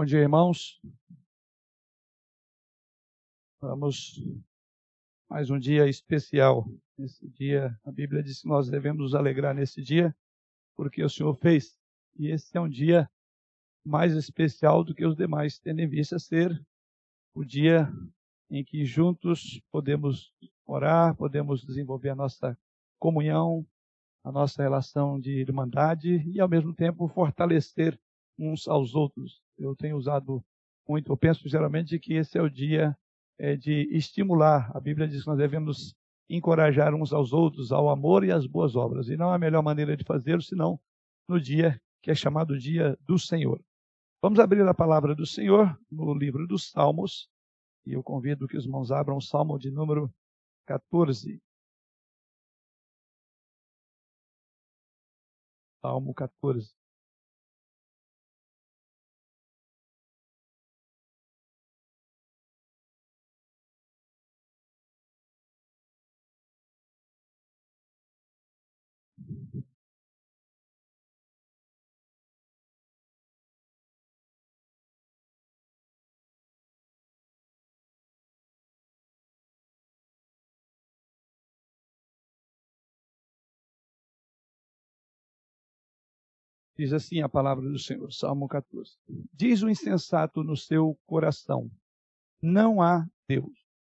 Bom dia, irmãos. Vamos mais um dia especial. Nesse dia, a Bíblia diz que nós devemos nos alegrar nesse dia, porque o Senhor fez. E esse é um dia mais especial do que os demais, tendo em vista ser o dia em que juntos podemos orar, podemos desenvolver a nossa comunhão, a nossa relação de irmandade e, ao mesmo tempo, fortalecer uns aos outros. Eu tenho usado muito, eu penso geralmente que esse é o dia é, de estimular. A Bíblia diz que nós devemos encorajar uns aos outros ao amor e às boas obras. E não há melhor maneira de fazê-lo senão no dia que é chamado Dia do Senhor. Vamos abrir a palavra do Senhor no livro dos Salmos. E eu convido que os irmãos abram o Salmo de número 14. Salmo 14. Diz assim a palavra do Senhor, Salmo 14. Diz o insensato no seu coração: Não há Deus.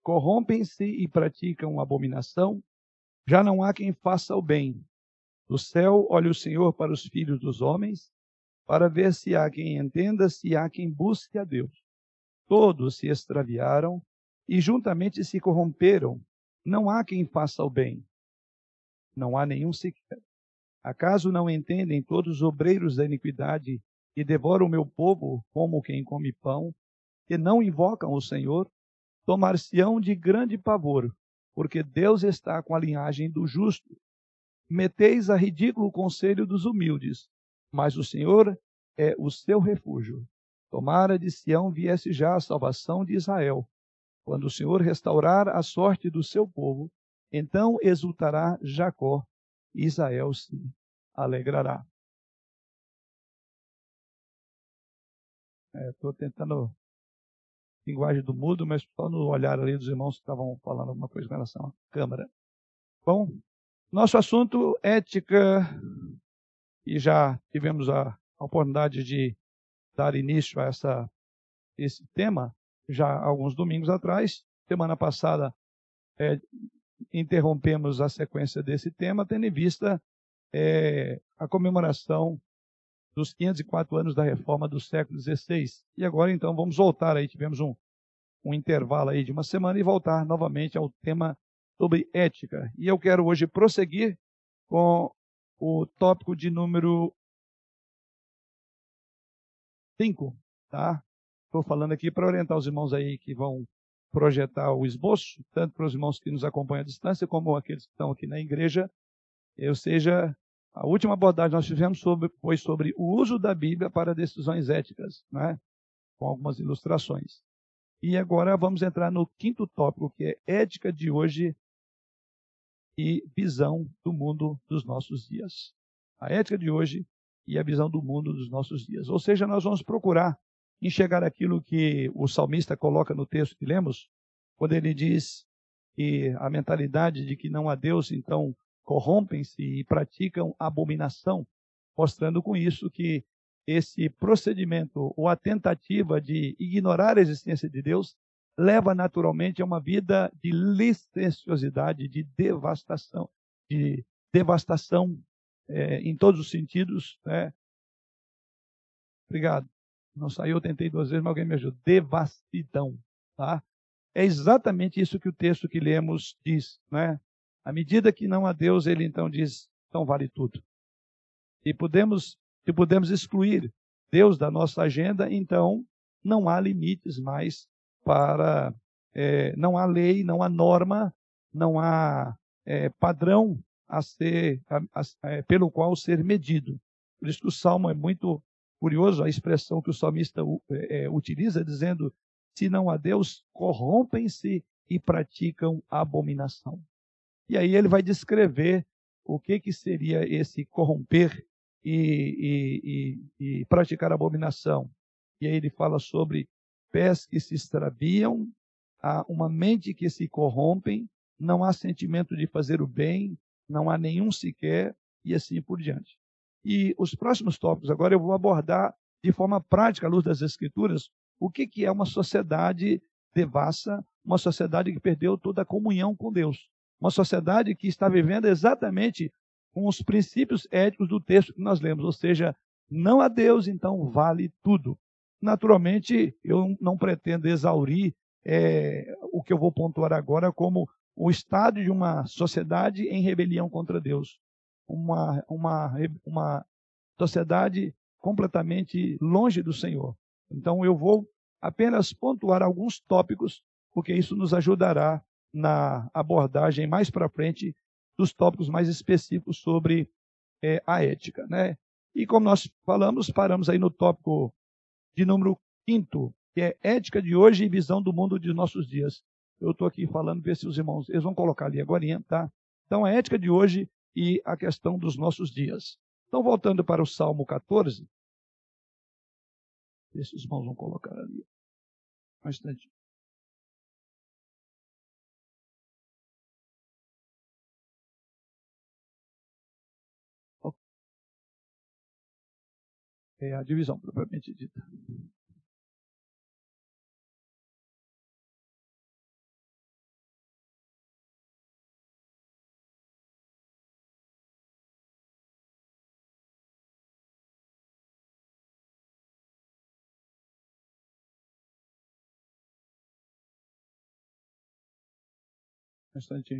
Corrompem-se e praticam abominação. Já não há quem faça o bem. Do céu olha o Senhor para os filhos dos homens, para ver se há quem entenda, se há quem busque a Deus. Todos se extraviaram e juntamente se corromperam. Não há quem faça o bem. Não há nenhum sequer. Acaso não entendem todos os obreiros da iniquidade que devoram o meu povo como quem come pão, que não invocam o Senhor? Tomar-se-ão de grande pavor, porque Deus está com a linhagem do justo. Meteis a ridículo o conselho dos humildes, mas o Senhor é o seu refúgio. Tomara de Sião viesse já a salvação de Israel. Quando o Senhor restaurar a sorte do seu povo, então exultará Jacó Israel se alegrará. Estou é, tentando linguagem do mudo, mas só no olhar ali dos irmãos que estavam falando alguma coisa com relação à câmara. Bom, nosso assunto ética, e já tivemos a oportunidade de dar início a essa, esse tema já alguns domingos atrás. Semana passada é, interrompemos a sequência desse tema, tendo em vista é, a comemoração dos 504 anos da reforma do século XVI. E agora, então, vamos voltar aí, tivemos um, um intervalo aí de uma semana e voltar novamente ao tema sobre ética. E eu quero hoje prosseguir com o tópico de número 5, tá? Estou falando aqui para orientar os irmãos aí que vão projetar o esboço, tanto para os irmãos que nos acompanham à distância, como aqueles que estão aqui na igreja. Ou seja, a última abordagem que nós tivemos sobre, foi sobre o uso da Bíblia para decisões éticas, né? com algumas ilustrações. E agora vamos entrar no quinto tópico, que é ética de hoje e visão do mundo dos nossos dias. A ética de hoje e a visão do mundo dos nossos dias. Ou seja, nós vamos procurar enxergar aquilo que o salmista coloca no texto que lemos, quando ele diz que a mentalidade de que não há Deus, então corrompem-se e praticam abominação, mostrando com isso que esse procedimento ou a tentativa de ignorar a existência de Deus leva naturalmente a uma vida de licenciosidade, de devastação, de devastação é, em todos os sentidos. Né? Obrigado. Não saiu, eu tentei duas vezes, mas alguém me ajuda. Devastidão. Tá? É exatamente isso que o texto que lemos diz. Né? À medida que não há Deus, ele então diz, então vale tudo. E podemos, se podemos excluir Deus da nossa agenda, então não há limites mais para. É, não há lei, não há norma, não há é, padrão a ser, a, a, é, pelo qual ser medido. Por isso que o Salmo é muito Curioso a expressão que o salmista é, é, utiliza, dizendo: se não há Deus, corrompem-se e praticam abominação. E aí ele vai descrever o que, que seria esse corromper e, e, e, e praticar abominação. e aí ele fala sobre pés que se extraviam, uma mente que se corrompem, não há sentimento de fazer o bem, não há nenhum sequer, e assim por diante. E os próximos tópicos agora eu vou abordar de forma prática, à luz das Escrituras, o que, que é uma sociedade devassa, uma sociedade que perdeu toda a comunhão com Deus. Uma sociedade que está vivendo exatamente com os princípios éticos do texto que nós lemos, ou seja, não a Deus, então vale tudo. Naturalmente, eu não pretendo exaurir é, o que eu vou pontuar agora como o estado de uma sociedade em rebelião contra Deus. Uma, uma, uma sociedade completamente longe do Senhor. Então, eu vou apenas pontuar alguns tópicos, porque isso nos ajudará na abordagem mais para frente dos tópicos mais específicos sobre é, a ética. Né? E como nós falamos, paramos aí no tópico de número quinto, que é ética de hoje e visão do mundo de nossos dias. Eu estou aqui falando, ver se os irmãos, eles vão colocar ali agora, tá? Então, a ética de hoje e a questão dos nossos dias. Então, voltando para o Salmo 14, ver se os irmãos vão colocar ali. Um instante. É a divisão propriamente dita. Bastante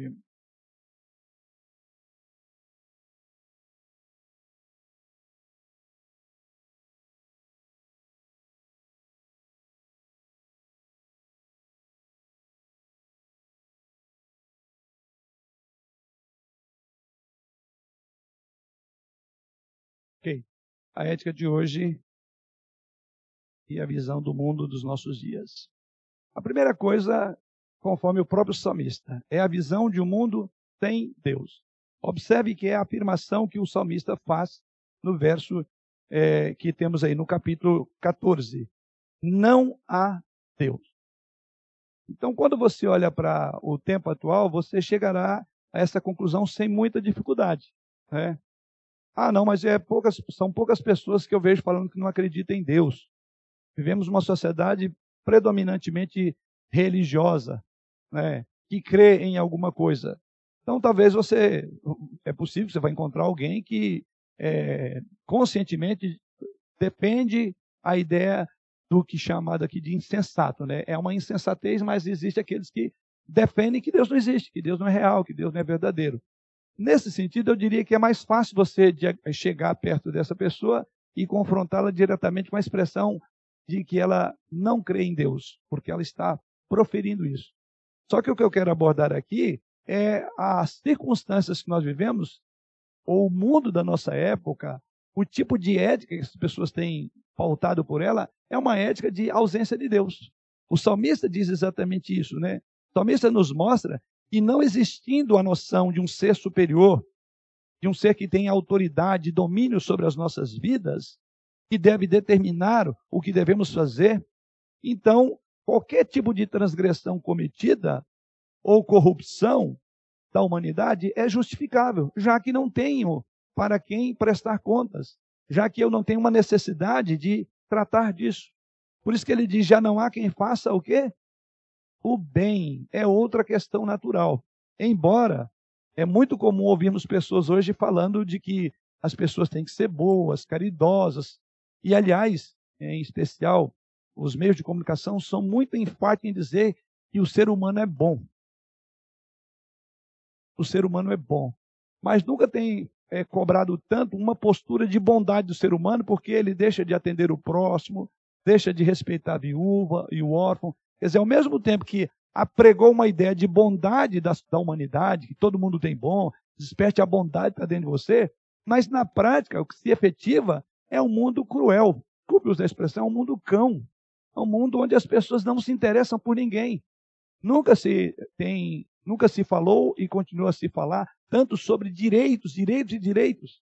Ok. A ética de hoje e a visão do mundo dos nossos dias. A primeira coisa conforme o próprio salmista. É a visão de um mundo sem Deus. Observe que é a afirmação que o salmista faz no verso é, que temos aí no capítulo 14. Não há Deus. Então, quando você olha para o tempo atual, você chegará a essa conclusão sem muita dificuldade. Né? Ah, não, mas é poucas, são poucas pessoas que eu vejo falando que não acreditam em Deus. Vivemos uma sociedade predominantemente religiosa né, que crê em alguma coisa. Então, talvez você, é possível você vai encontrar alguém que é, conscientemente defende a ideia do que chamado aqui de insensato, né? É uma insensatez, mas existe aqueles que defendem que Deus não existe, que Deus não é real, que Deus não é verdadeiro. Nesse sentido, eu diria que é mais fácil você chegar perto dessa pessoa e confrontá-la diretamente com a expressão de que ela não crê em Deus, porque ela está proferindo isso. Só que o que eu quero abordar aqui é as circunstâncias que nós vivemos, ou o mundo da nossa época, o tipo de ética que as pessoas têm pautado por ela, é uma ética de ausência de Deus. O salmista diz exatamente isso, né? O salmista nos mostra que não existindo a noção de um ser superior, de um ser que tem autoridade e domínio sobre as nossas vidas, que deve determinar o que devemos fazer, então qualquer tipo de transgressão cometida ou corrupção da humanidade é justificável, já que não tenho para quem prestar contas, já que eu não tenho uma necessidade de tratar disso. Por isso que ele diz: já não há quem faça o quê? O bem é outra questão natural. Embora é muito comum ouvirmos pessoas hoje falando de que as pessoas têm que ser boas, caridosas, e aliás, em especial, os meios de comunicação são muito enfáticos em dizer que o ser humano é bom. O ser humano é bom. Mas nunca tem é, cobrado tanto uma postura de bondade do ser humano, porque ele deixa de atender o próximo, deixa de respeitar a viúva e o órfão. Quer dizer, ao mesmo tempo que apregou uma ideia de bondade da, da humanidade, que todo mundo tem bom, desperte a bondade que está dentro de você, mas na prática, o que se efetiva é um mundo cruel. Desculpe usar a expressão, é um mundo cão. É um mundo onde as pessoas não se interessam por ninguém. Nunca se tem, nunca se falou e continua a se falar tanto sobre direitos, direitos e direitos.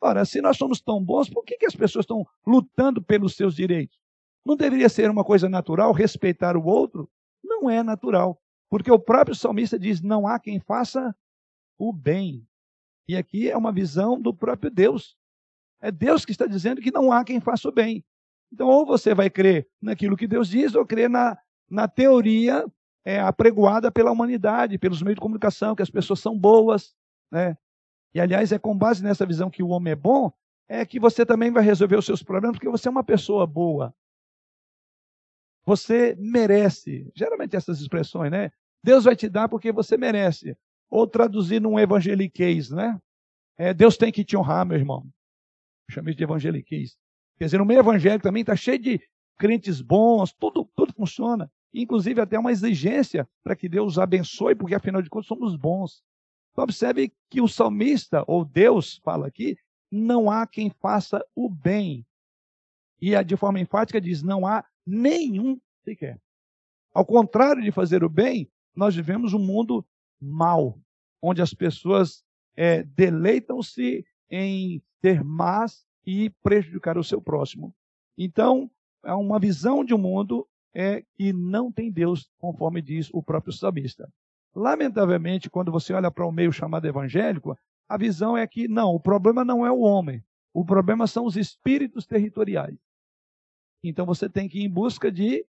Ora, se nós somos tão bons, por que, que as pessoas estão lutando pelos seus direitos? Não deveria ser uma coisa natural respeitar o outro? Não é natural. Porque o próprio salmista diz: não há quem faça o bem. E aqui é uma visão do próprio Deus. É Deus que está dizendo que não há quem faça o bem. Então, ou você vai crer naquilo que Deus diz, ou crer na, na teoria é, apregoada pela humanidade, pelos meios de comunicação, que as pessoas são boas. Né? E, aliás, é com base nessa visão que o homem é bom, é que você também vai resolver os seus problemas, porque você é uma pessoa boa. Você merece. Geralmente essas expressões, né? Deus vai te dar porque você merece. Ou traduzir num evangeliquez, né? É, Deus tem que te honrar, meu irmão. Chamei de evangeliquez. Quer dizer, no meio evangélico também está cheio de crentes bons, tudo, tudo funciona. Inclusive até uma exigência para que Deus abençoe, porque afinal de contas somos bons. Então, observe que o salmista, ou Deus, fala aqui, não há quem faça o bem. E de forma enfática diz: não há nenhum sequer. Ao contrário de fazer o bem, nós vivemos um mundo mau, onde as pessoas é, deleitam-se em ter más e prejudicar o seu próximo. Então, é uma visão de um mundo é, que não tem Deus, conforme diz o próprio salmista. Lamentavelmente, quando você olha para o meio chamado evangélico, a visão é que não, o problema não é o homem, o problema são os espíritos territoriais. Então você tem que ir em busca de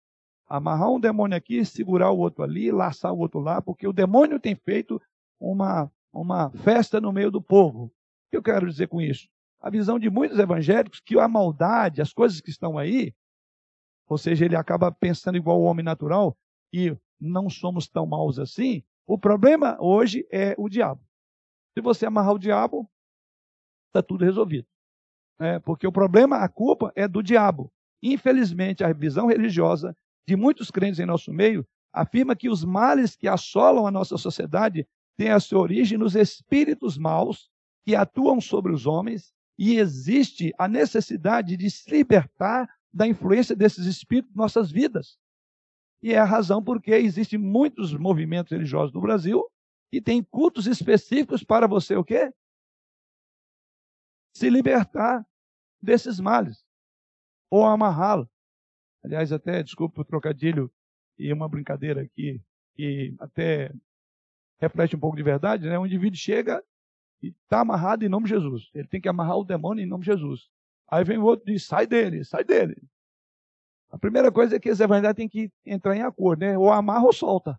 amarrar um demônio aqui, segurar o outro ali, laçar o outro lá, porque o demônio tem feito uma, uma festa no meio do povo. O que eu quero dizer com isso? A visão de muitos evangélicos que a maldade, as coisas que estão aí, ou seja, ele acaba pensando igual o homem natural, e não somos tão maus assim. O problema hoje é o diabo. Se você amarrar o diabo, está tudo resolvido. É, porque o problema, a culpa é do diabo. Infelizmente, a visão religiosa de muitos crentes em nosso meio afirma que os males que assolam a nossa sociedade têm a sua origem nos espíritos maus que atuam sobre os homens e existe a necessidade de se libertar da influência desses espíritos em nossas vidas. E é a razão porque existem muitos movimentos religiosos no Brasil e tem cultos específicos para você o quê? Se libertar desses males ou amarrá-lo. Aliás, até desculpe o trocadilho e uma brincadeira aqui que até reflete um pouco de verdade, né? O indivíduo chega e está amarrado em nome de Jesus. Ele tem que amarrar o demônio em nome de Jesus. Aí vem o outro e diz: sai dele, sai dele. A primeira coisa é que esse evangelho tem que entrar em acordo, né? Ou amarra ou solta.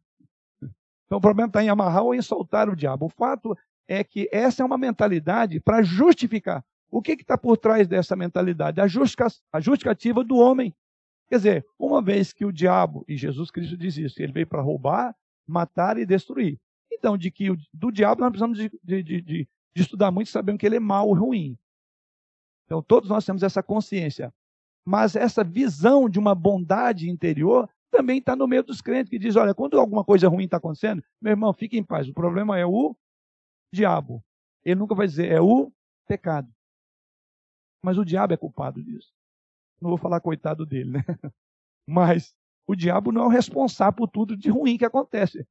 Então o problema está em amarrar ou em soltar o diabo. O fato é que essa é uma mentalidade para justificar. O que está por trás dessa mentalidade? A, justificativa do homem. Quer dizer, uma vez que o diabo, e Jesus Cristo diz isso, ele veio para roubar, matar e destruir. Então, de que do diabo nós precisamos de, de, de, de estudar muito, sabendo que ele é mau ruim. Então, todos nós temos essa consciência. Mas essa visão de uma bondade interior também está no meio dos crentes que diz: olha, quando alguma coisa ruim está acontecendo, meu irmão, fique em paz. O problema é o diabo. Ele nunca vai dizer é o pecado. Mas o diabo é culpado disso. Não vou falar coitado dele, né? Mas o diabo não é o responsável por tudo de ruim que acontece.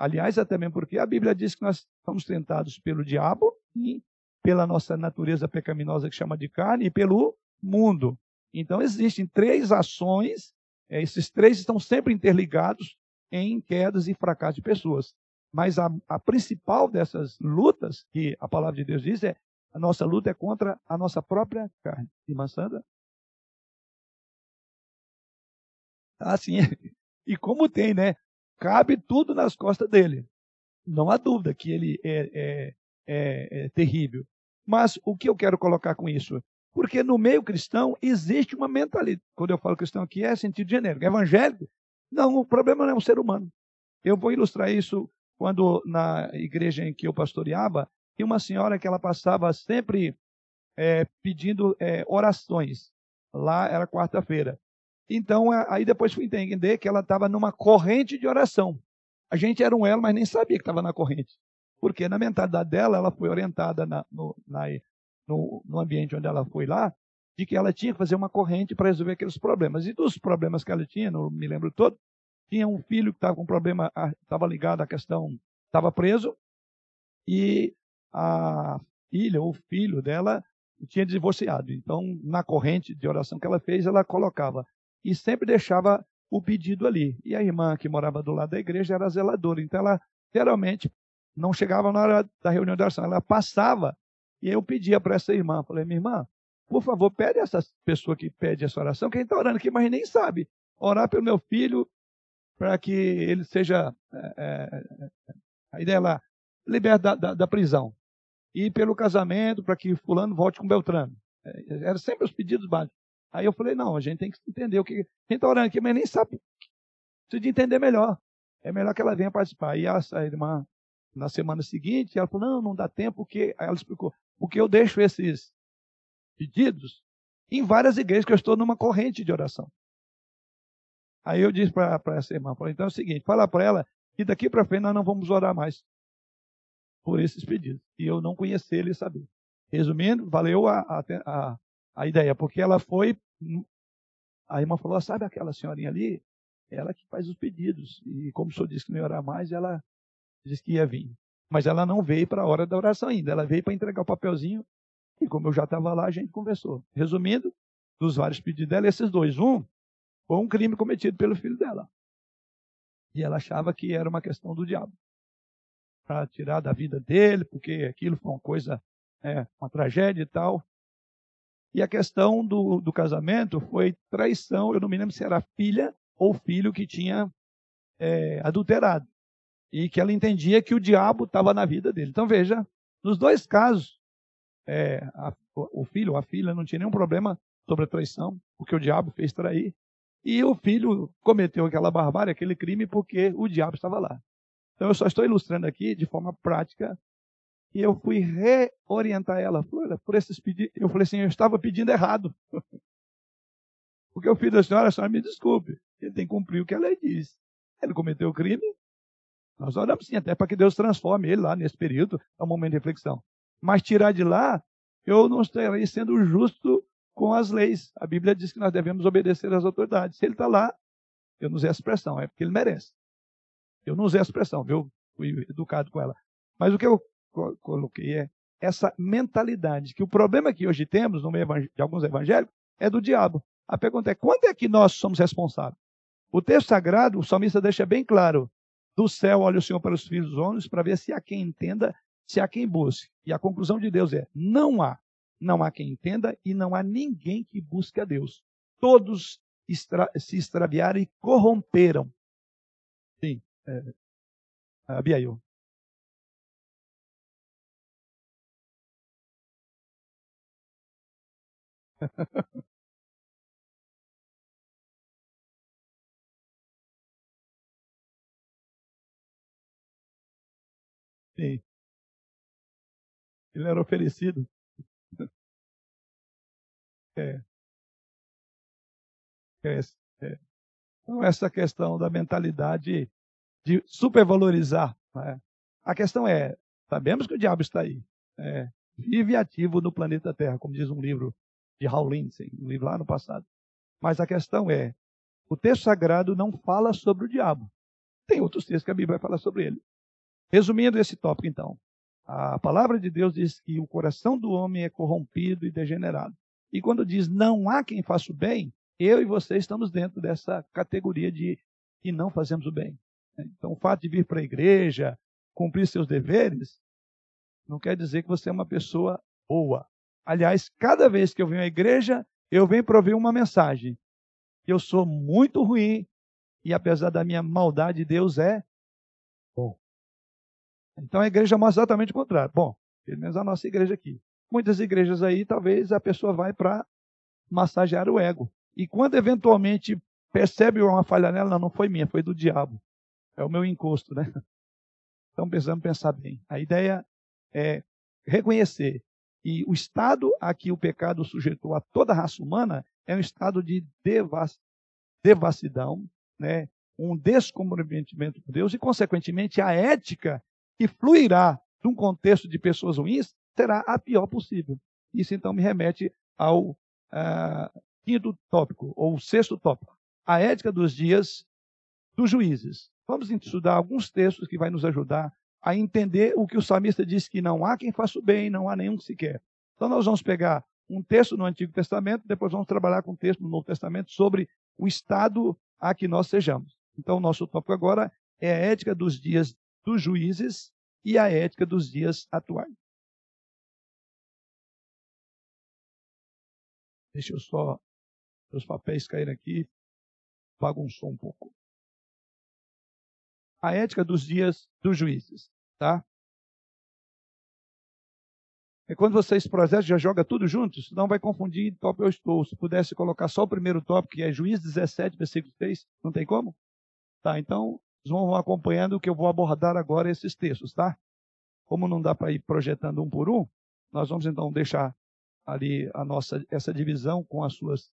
Aliás, até mesmo porque a Bíblia diz que nós somos tentados pelo diabo e pela nossa natureza pecaminosa que chama de carne e pelo mundo. Então existem três ações é, esses três estão sempre interligados em quedas e fracassos de pessoas. Mas a, a, principal dessas lutas, que a palavra de Deus diz, é a nossa luta é contra a nossa própria carne. Irmã Sandra? Assim, e como tem, né? Cabe tudo nas costas dele. Não há dúvida que ele é, é, é, é terrível. Mas o que eu quero colocar com isso? Porque no meio cristão existe uma mentalidade. Quando eu falo cristão aqui é sentido genérico. Evangélico? Não, o problema não é um ser humano. Eu vou ilustrar isso quando na igreja em que eu pastoreava, tinha uma senhora que ela passava sempre é, pedindo é, orações. Lá era quarta-feira. Então, aí depois fui entender que ela estava numa corrente de oração. A gente era um elo, mas nem sabia que estava na corrente. Porque na mentalidade dela, ela foi orientada na, no, na, no, no ambiente onde ela foi lá, de que ela tinha que fazer uma corrente para resolver aqueles problemas. E dos problemas que ela tinha, não me lembro todo, tinha um filho que estava com problema, estava ligado à questão, estava preso, e a filha ou filho dela tinha divorciado. Então, na corrente de oração que ela fez, ela colocava: e sempre deixava o pedido ali. E a irmã que morava do lado da igreja era zeladora, então ela geralmente não chegava na hora da reunião de oração, ela passava e eu pedia para essa irmã, falei, minha irmã, por favor, pede essa pessoa que pede essa oração, quem está orando aqui, mas nem sabe, orar pelo meu filho para que ele seja, é, é, a ideia lá, liberto da, da, da, prisão. E pelo casamento, para que fulano volte com Beltrano. É, Eram sempre os pedidos básicos. Aí eu falei, não, a gente tem que entender o que. Quem está orando aqui, mas nem sabe. Precisa de entender melhor. É melhor que ela venha participar. E essa irmã, na semana seguinte, ela falou, não, não dá tempo, porque. Aí ela explicou, porque eu deixo esses pedidos em várias igrejas que eu estou numa corrente de oração. Aí eu disse para essa irmã, falei, então é o seguinte, fala para ela que daqui para frente nós não vamos orar mais por esses pedidos. E eu não conhecer ele e saber. Resumindo, valeu a, a, a, a ideia, porque ela foi. A irmã falou: sabe aquela senhorinha ali? Ela que faz os pedidos. E como o senhor disse que não ia orar mais, ela disse que ia vir. Mas ela não veio para a hora da oração ainda. Ela veio para entregar o papelzinho. E como eu já estava lá, a gente conversou. Resumindo, dos vários pedidos dela, esses dois. Um foi um crime cometido pelo filho dela. E ela achava que era uma questão do diabo. Para tirar da vida dele, porque aquilo foi uma coisa é, uma tragédia e tal. E a questão do, do casamento foi traição. Eu não me lembro se era filha ou filho que tinha é, adulterado. E que ela entendia que o diabo estava na vida dele. Então veja, nos dois casos, é, a, o filho ou a filha não tinha nenhum problema sobre a traição, porque o diabo fez trair. E o filho cometeu aquela barbárie, aquele crime, porque o diabo estava lá. Então eu só estou ilustrando aqui de forma prática e eu fui reorientar ela. Por esses pedidos, eu falei assim, eu estava pedindo errado. Porque o filho da senhora, a senhora me desculpe. Ele tem que cumprir o que a lei diz. Ele cometeu o crime. Nós oramos sim, até para que Deus transforme ele lá nesse período. É um momento de reflexão. Mas tirar de lá, eu não estarei sendo justo com as leis. A Bíblia diz que nós devemos obedecer às autoridades. Se ele está lá, eu não usei a expressão, é porque ele merece. Eu não usei a expressão, viu? Fui educado com ela. Mas o que eu coloquei é essa mentalidade, que o problema que hoje temos no meio de alguns evangélicos é do diabo. A pergunta é: quando é que nós somos responsáveis? O texto sagrado, o salmista deixa bem claro: do céu olha o Senhor para os filhos dos homens para ver se há quem entenda, se há quem busque. E a conclusão de Deus é: não há. Não há quem entenda e não há ninguém que busque a Deus. Todos extra se extraviaram e corromperam. Sim, é. Sim. Ele era oferecido. É. É, é. Então, essa questão da mentalidade de supervalorizar. Né? A questão é: sabemos que o diabo está aí. É, vive ativo no planeta Terra, como diz um livro de Hal Lindsey, um livro lá no passado. Mas a questão é, o texto sagrado não fala sobre o diabo. Tem outros textos que a Bíblia vai falar sobre ele. Resumindo esse tópico, então, a palavra de Deus diz que o coração do homem é corrompido e degenerado. E quando diz não há quem faça o bem, eu e você estamos dentro dessa categoria de que não fazemos o bem. Então, o fato de vir para a igreja, cumprir seus deveres, não quer dizer que você é uma pessoa boa. Aliás, cada vez que eu venho à igreja, eu venho para ouvir uma mensagem. Eu sou muito ruim e apesar da minha maldade, Deus é bom. Então a igreja mostra exatamente o contrário. Bom, pelo menos a nossa igreja aqui. Muitas igrejas aí, talvez a pessoa vai para massagear o ego. E quando eventualmente percebe uma falha nela, não, não foi minha, foi do diabo. É o meu encosto, né? Então precisamos pensar bem. A ideia é reconhecer e o estado a que o pecado sujeitou a toda a raça humana é um estado de devassidão, né? um descomprometimento com Deus e, consequentemente, a ética que fluirá de um contexto de pessoas ruins será a pior possível. Isso, então, me remete ao uh, quinto tópico, ou sexto tópico, a ética dos dias dos juízes. Vamos estudar alguns textos que vai nos ajudar a entender o que o salmista diz que não há quem faça o bem, não há nenhum que se quer. Então nós vamos pegar um texto no Antigo Testamento, depois vamos trabalhar com um texto no Novo Testamento sobre o estado a que nós sejamos. Então, o nosso tópico agora é a ética dos dias dos juízes e a ética dos dias atuais. Deixa eu só. Os papéis caírem aqui. Bagunçou um pouco. A ética dos dias dos juízes. Tá? É quando vocês projetam, já joga tudo junto, senão vai confundir tópico eu estou. Se pudesse colocar só o primeiro tópico, que é Juiz 17, versículo 3, não tem como? Tá, então vocês vão acompanhando que eu vou abordar agora esses textos, tá? Como não dá para ir projetando um por um, nós vamos então deixar ali a nossa essa divisão com as suas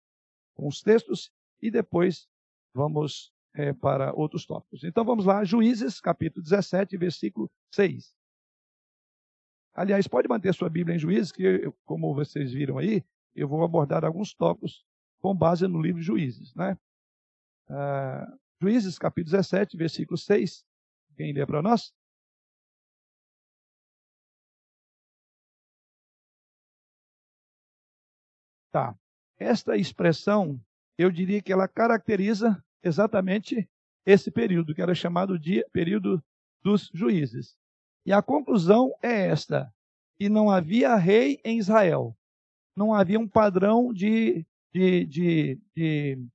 com os textos e depois vamos é, para outros tópicos. Então vamos lá, Juízes, capítulo 17, versículo 6. Aliás, pode manter sua Bíblia em Juízes, que, como vocês viram aí, eu vou abordar alguns tópicos com base no livro Juízes. Né? Uh, Juízes, capítulo 17, versículo 6. Quem lê para nós? Tá. Esta expressão, eu diria que ela caracteriza exatamente esse período, que era chamado de período dos juízes. E a conclusão é esta: que não havia rei em Israel. Não havia um padrão de, de, de, de,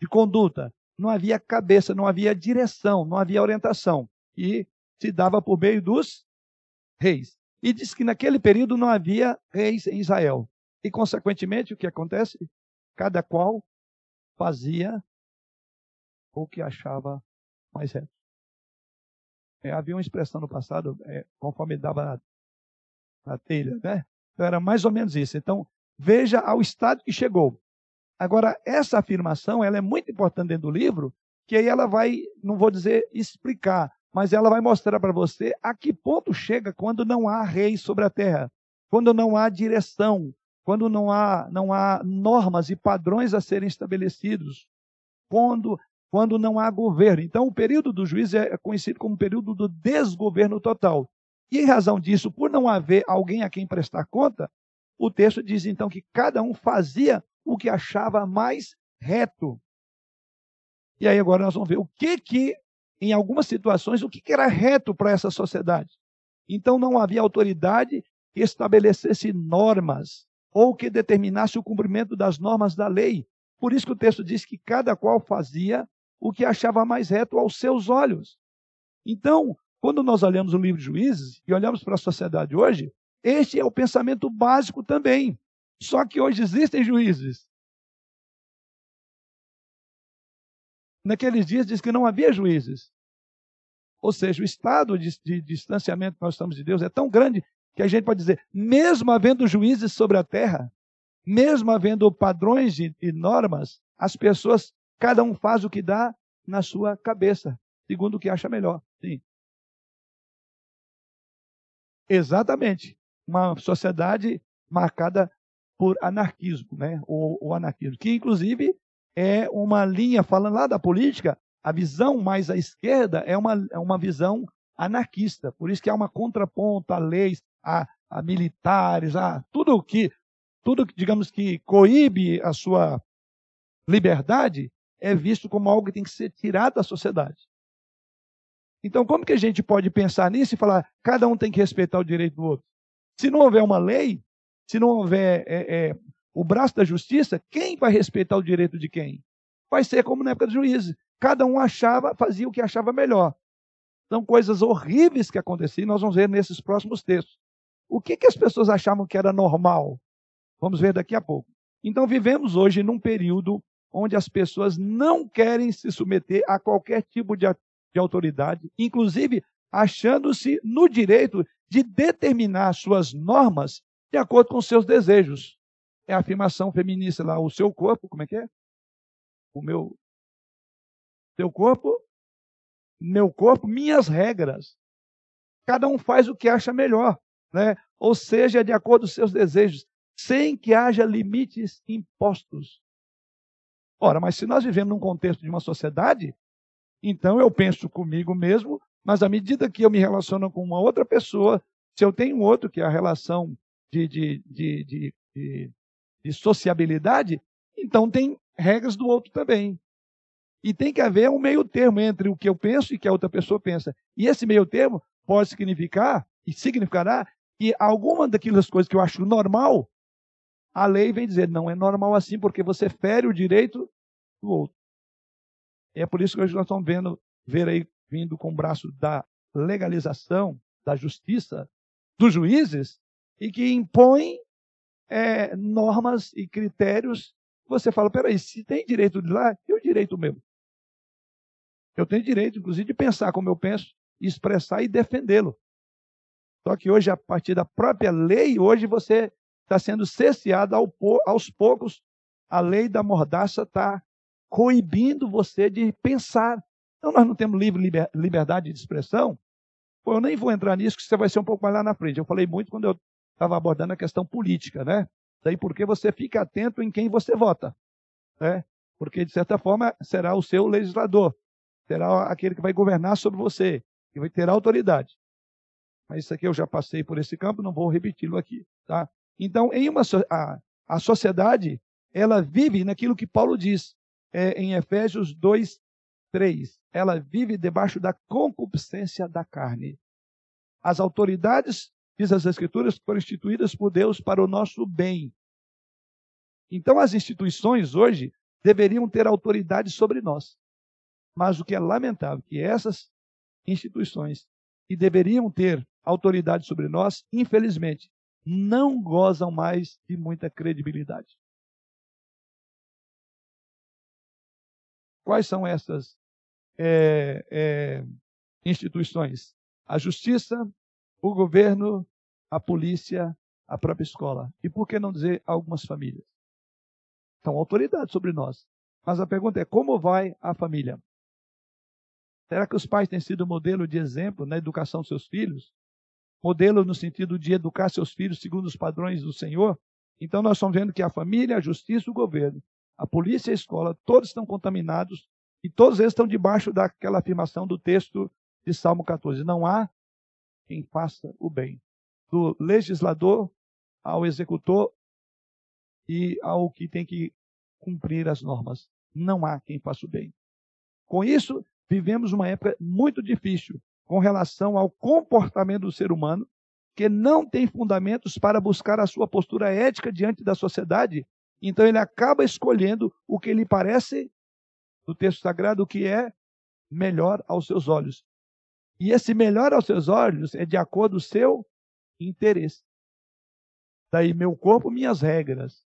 de conduta. Não havia cabeça, não havia direção, não havia orientação. E se dava por meio dos reis. E diz que naquele período não havia reis em Israel. E, consequentemente, o que acontece? Cada qual fazia o que achava mais reto. É, havia uma expressão no passado, é, conforme dava na, na telha, né? Então era mais ou menos isso. Então, veja ao estado que chegou. Agora, essa afirmação, ela é muito importante dentro do livro, que aí ela vai, não vou dizer explicar, mas ela vai mostrar para você a que ponto chega quando não há rei sobre a terra, quando não há direção, quando não há, não há normas e padrões a serem estabelecidos, quando quando não há governo. Então, o período do juízo é conhecido como período do desgoverno total. E em razão disso, por não haver alguém a quem prestar conta, o texto diz então que cada um fazia o que achava mais reto. E aí agora nós vamos ver o que que, em algumas situações, o que, que era reto para essa sociedade. Então não havia autoridade que estabelecesse normas ou que determinasse o cumprimento das normas da lei. Por isso que o texto diz que cada qual fazia o que achava mais reto aos seus olhos. Então, quando nós olhamos o livro de Juízes e olhamos para a sociedade hoje, este é o pensamento básico também. Só que hoje existem juízes. Naqueles dias diz que não havia juízes. Ou seja, o estado de, de, distanciamento que nós estamos de Deus é tão grande que a gente pode dizer, mesmo havendo juízes sobre a terra, mesmo havendo padrões e, e normas, as pessoas Cada um faz o que dá na sua cabeça, segundo o que acha melhor. Sim. Exatamente. Uma sociedade marcada por anarquismo, né? O, o anarquismo, que inclusive é uma linha falando lá da política, a visão mais à esquerda é uma, é uma visão anarquista. Por isso que há uma contraponto a leis, a, a militares, a tudo que, tudo digamos que coíbe a sua liberdade, é visto como algo que tem que ser tirado da sociedade. Então, como que a gente pode pensar nisso e falar cada um tem que respeitar o direito do outro? Se não houver uma lei, se não houver é, é, o braço da justiça, quem vai respeitar o direito de quem? Vai ser como na época do juízes. Cada um achava, fazia o que achava melhor. São coisas horríveis que aconteciam, nós vamos ver nesses próximos textos. O que, que as pessoas achavam que era normal? Vamos ver daqui a pouco. Então, vivemos hoje num período onde as pessoas não querem se submeter a qualquer tipo de, de autoridade, inclusive achando-se no direito de determinar suas normas de acordo com seus desejos. É a afirmação feminista lá, o seu corpo, como é que é? O meu seu corpo, meu corpo, minhas regras. Cada um faz o que acha melhor, né? Ou seja, de acordo com seus desejos, sem que haja limites impostos. Ora, mas se nós vivemos num contexto de uma sociedade, então eu penso comigo mesmo, mas à medida que eu me relaciono com uma outra pessoa, se eu tenho outro, que é a relação de, de, de, de, de, de sociabilidade, então tem regras do outro também. E tem que haver um meio termo entre o que eu penso e o que a outra pessoa pensa. E esse meio termo pode significar, e significará, que alguma daquelas coisas que eu acho normal, a lei vem dizer, não é normal assim, porque você fere o direito do outro. É por isso que hoje nós estamos vendo, ver aí, vindo com o braço da legalização, da justiça, dos juízes, e que impõem é, normas e critérios. Você fala, peraí, se tem direito de lá, e o direito meu? Eu tenho direito, inclusive, de pensar como eu penso, expressar e defendê-lo. Só que hoje, a partir da própria lei, hoje você está sendo cesseado ao, aos poucos. A lei da mordaça está coibindo você de pensar. Então, nós não temos livre liberdade de expressão. Pô, eu nem vou entrar nisso, que você vai ser um pouco mais lá na frente. Eu falei muito quando eu estava abordando a questão política, né? Daí porque você fica atento em quem você vota, né? Porque, de certa forma, será o seu legislador, será aquele que vai governar sobre você, que vai ter autoridade. Mas isso aqui eu já passei por esse campo, não vou repeti-lo aqui, tá? Então, em uma a, a sociedade, ela vive naquilo que Paulo diz é, em Efésios 2, 3. Ela vive debaixo da concupiscência da carne. As autoridades diz as Escrituras, foram instituídas por Deus para o nosso bem. Então, as instituições hoje deveriam ter autoridade sobre nós. Mas o que é lamentável é que essas instituições que deveriam ter autoridade sobre nós, infelizmente, não gozam mais de muita credibilidade. Quais são essas é, é, instituições? A justiça, o governo, a polícia, a própria escola. E por que não dizer algumas famílias? São autoridades sobre nós. Mas a pergunta é: como vai a família? Será que os pais têm sido modelo de exemplo na educação dos seus filhos? Modelo no sentido de educar seus filhos segundo os padrões do Senhor? Então nós estamos vendo que a família, a justiça, o governo, a polícia e a escola, todos estão contaminados e todos eles estão debaixo daquela afirmação do texto de Salmo 14. Não há quem faça o bem do legislador ao executor e ao que tem que cumprir as normas. Não há quem faça o bem. Com isso, vivemos uma época muito difícil com relação ao comportamento do ser humano, que não tem fundamentos para buscar a sua postura ética diante da sociedade. Então ele acaba escolhendo o que lhe parece, no texto sagrado, que é melhor aos seus olhos. E esse melhor aos seus olhos é de acordo com o seu interesse. Daí, meu corpo, minhas regras,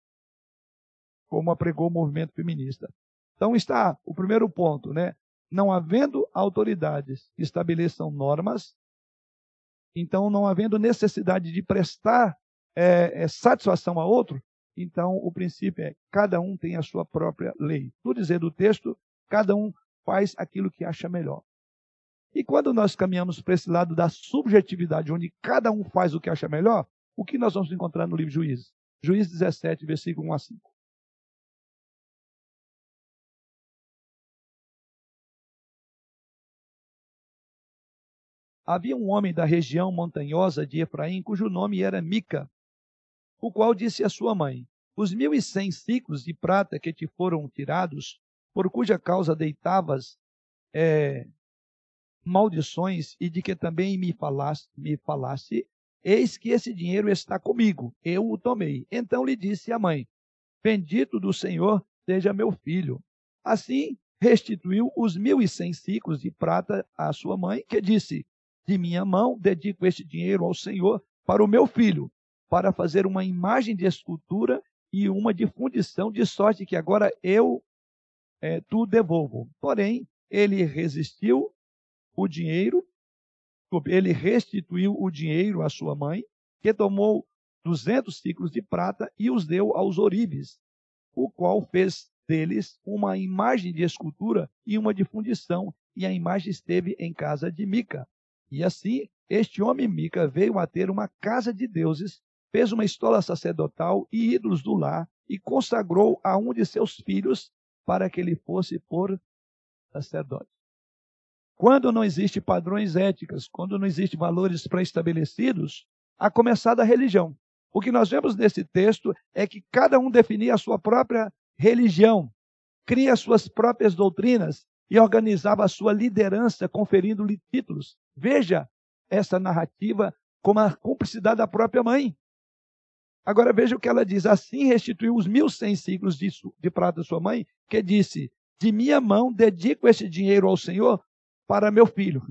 como apregou o movimento feminista. Então está o primeiro ponto, né? Não havendo autoridades que estabeleçam normas, então não havendo necessidade de prestar é, é, satisfação a outro, então o princípio é cada um tem a sua própria lei. No dizer do texto, cada um faz aquilo que acha melhor. E quando nós caminhamos para esse lado da subjetividade, onde cada um faz o que acha melhor, o que nós vamos encontrar no livro Juízes? Juízes 17, versículo 1 a 5. Havia um homem da região montanhosa de Efraim, cujo nome era Mica, o qual disse à sua mãe: Os mil e cem ciclos de prata que te foram tirados, por cuja causa deitavas é, maldições e de que também me falaste, me falaste, eis que esse dinheiro está comigo, eu o tomei. Então lhe disse a mãe: Bendito do Senhor seja meu filho. Assim restituiu os mil e cem ciclos de prata à sua mãe, que disse: De minha mão dedico este dinheiro ao Senhor para o meu filho, para fazer uma imagem de escultura e uma de fundição, de sorte que agora eu é, tu devolvo. Porém, ele resistiu o dinheiro, ele restituiu o dinheiro à sua mãe, que tomou 200 ciclos de prata e os deu aos oribes, o qual fez deles uma imagem de escultura e uma de fundição, e a imagem esteve em casa de Mica. E assim, este homem Mica veio a ter uma casa de deuses, fez uma estola sacerdotal e ídolos do lar, e consagrou a um de seus filhos para que ele fosse por sacerdote. Quando não existe padrões éticos, quando não existe valores pré-estabelecidos, a começar da religião. O que nós vemos nesse texto é que cada um definia a sua própria religião. cria suas próprias doutrinas e organizava a sua liderança, conferindo-lhe títulos. Veja essa narrativa como a cumplicidade da própria mãe. Agora veja o que ela diz. Assim restituiu os mil cem ciclos de, de prata à sua mãe, que disse: De minha mão dedico esse dinheiro ao Senhor para meu filho.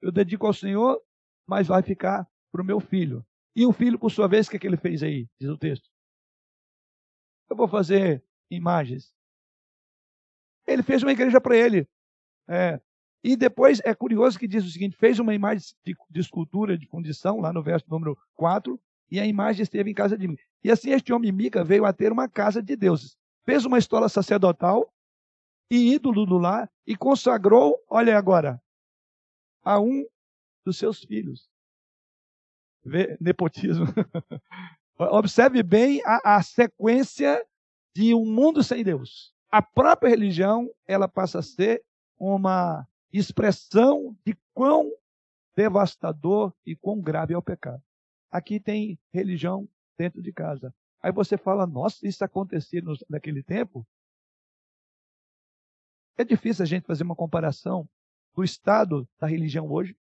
Eu dedico ao Senhor, mas vai ficar para o meu filho. E o filho, por sua vez, o que, é que ele fez aí? Diz o texto. Eu vou fazer imagens. Ele fez uma igreja para ele. É, e depois é curioso que diz o seguinte: fez uma imagem de, de, escultura de fundição, lá no verso número 4, e a imagem esteve em casa de mim. E assim este homem Mica veio a ter uma casa de deuses. Fez uma escola sacerdotal e ídolo do lar e consagrou, olha agora, a um dos seus filhos. Vê, nepotismo. Observe bem a, a sequência de um mundo sem Deus. A própria religião, ela passa a ser uma expressão de quão devastador e quão grave é o pecado. Aqui tem religião dentro de casa. Aí você fala, nossa, isso acontecia naquele tempo? É difícil a gente fazer uma comparação do estado da religião hoje.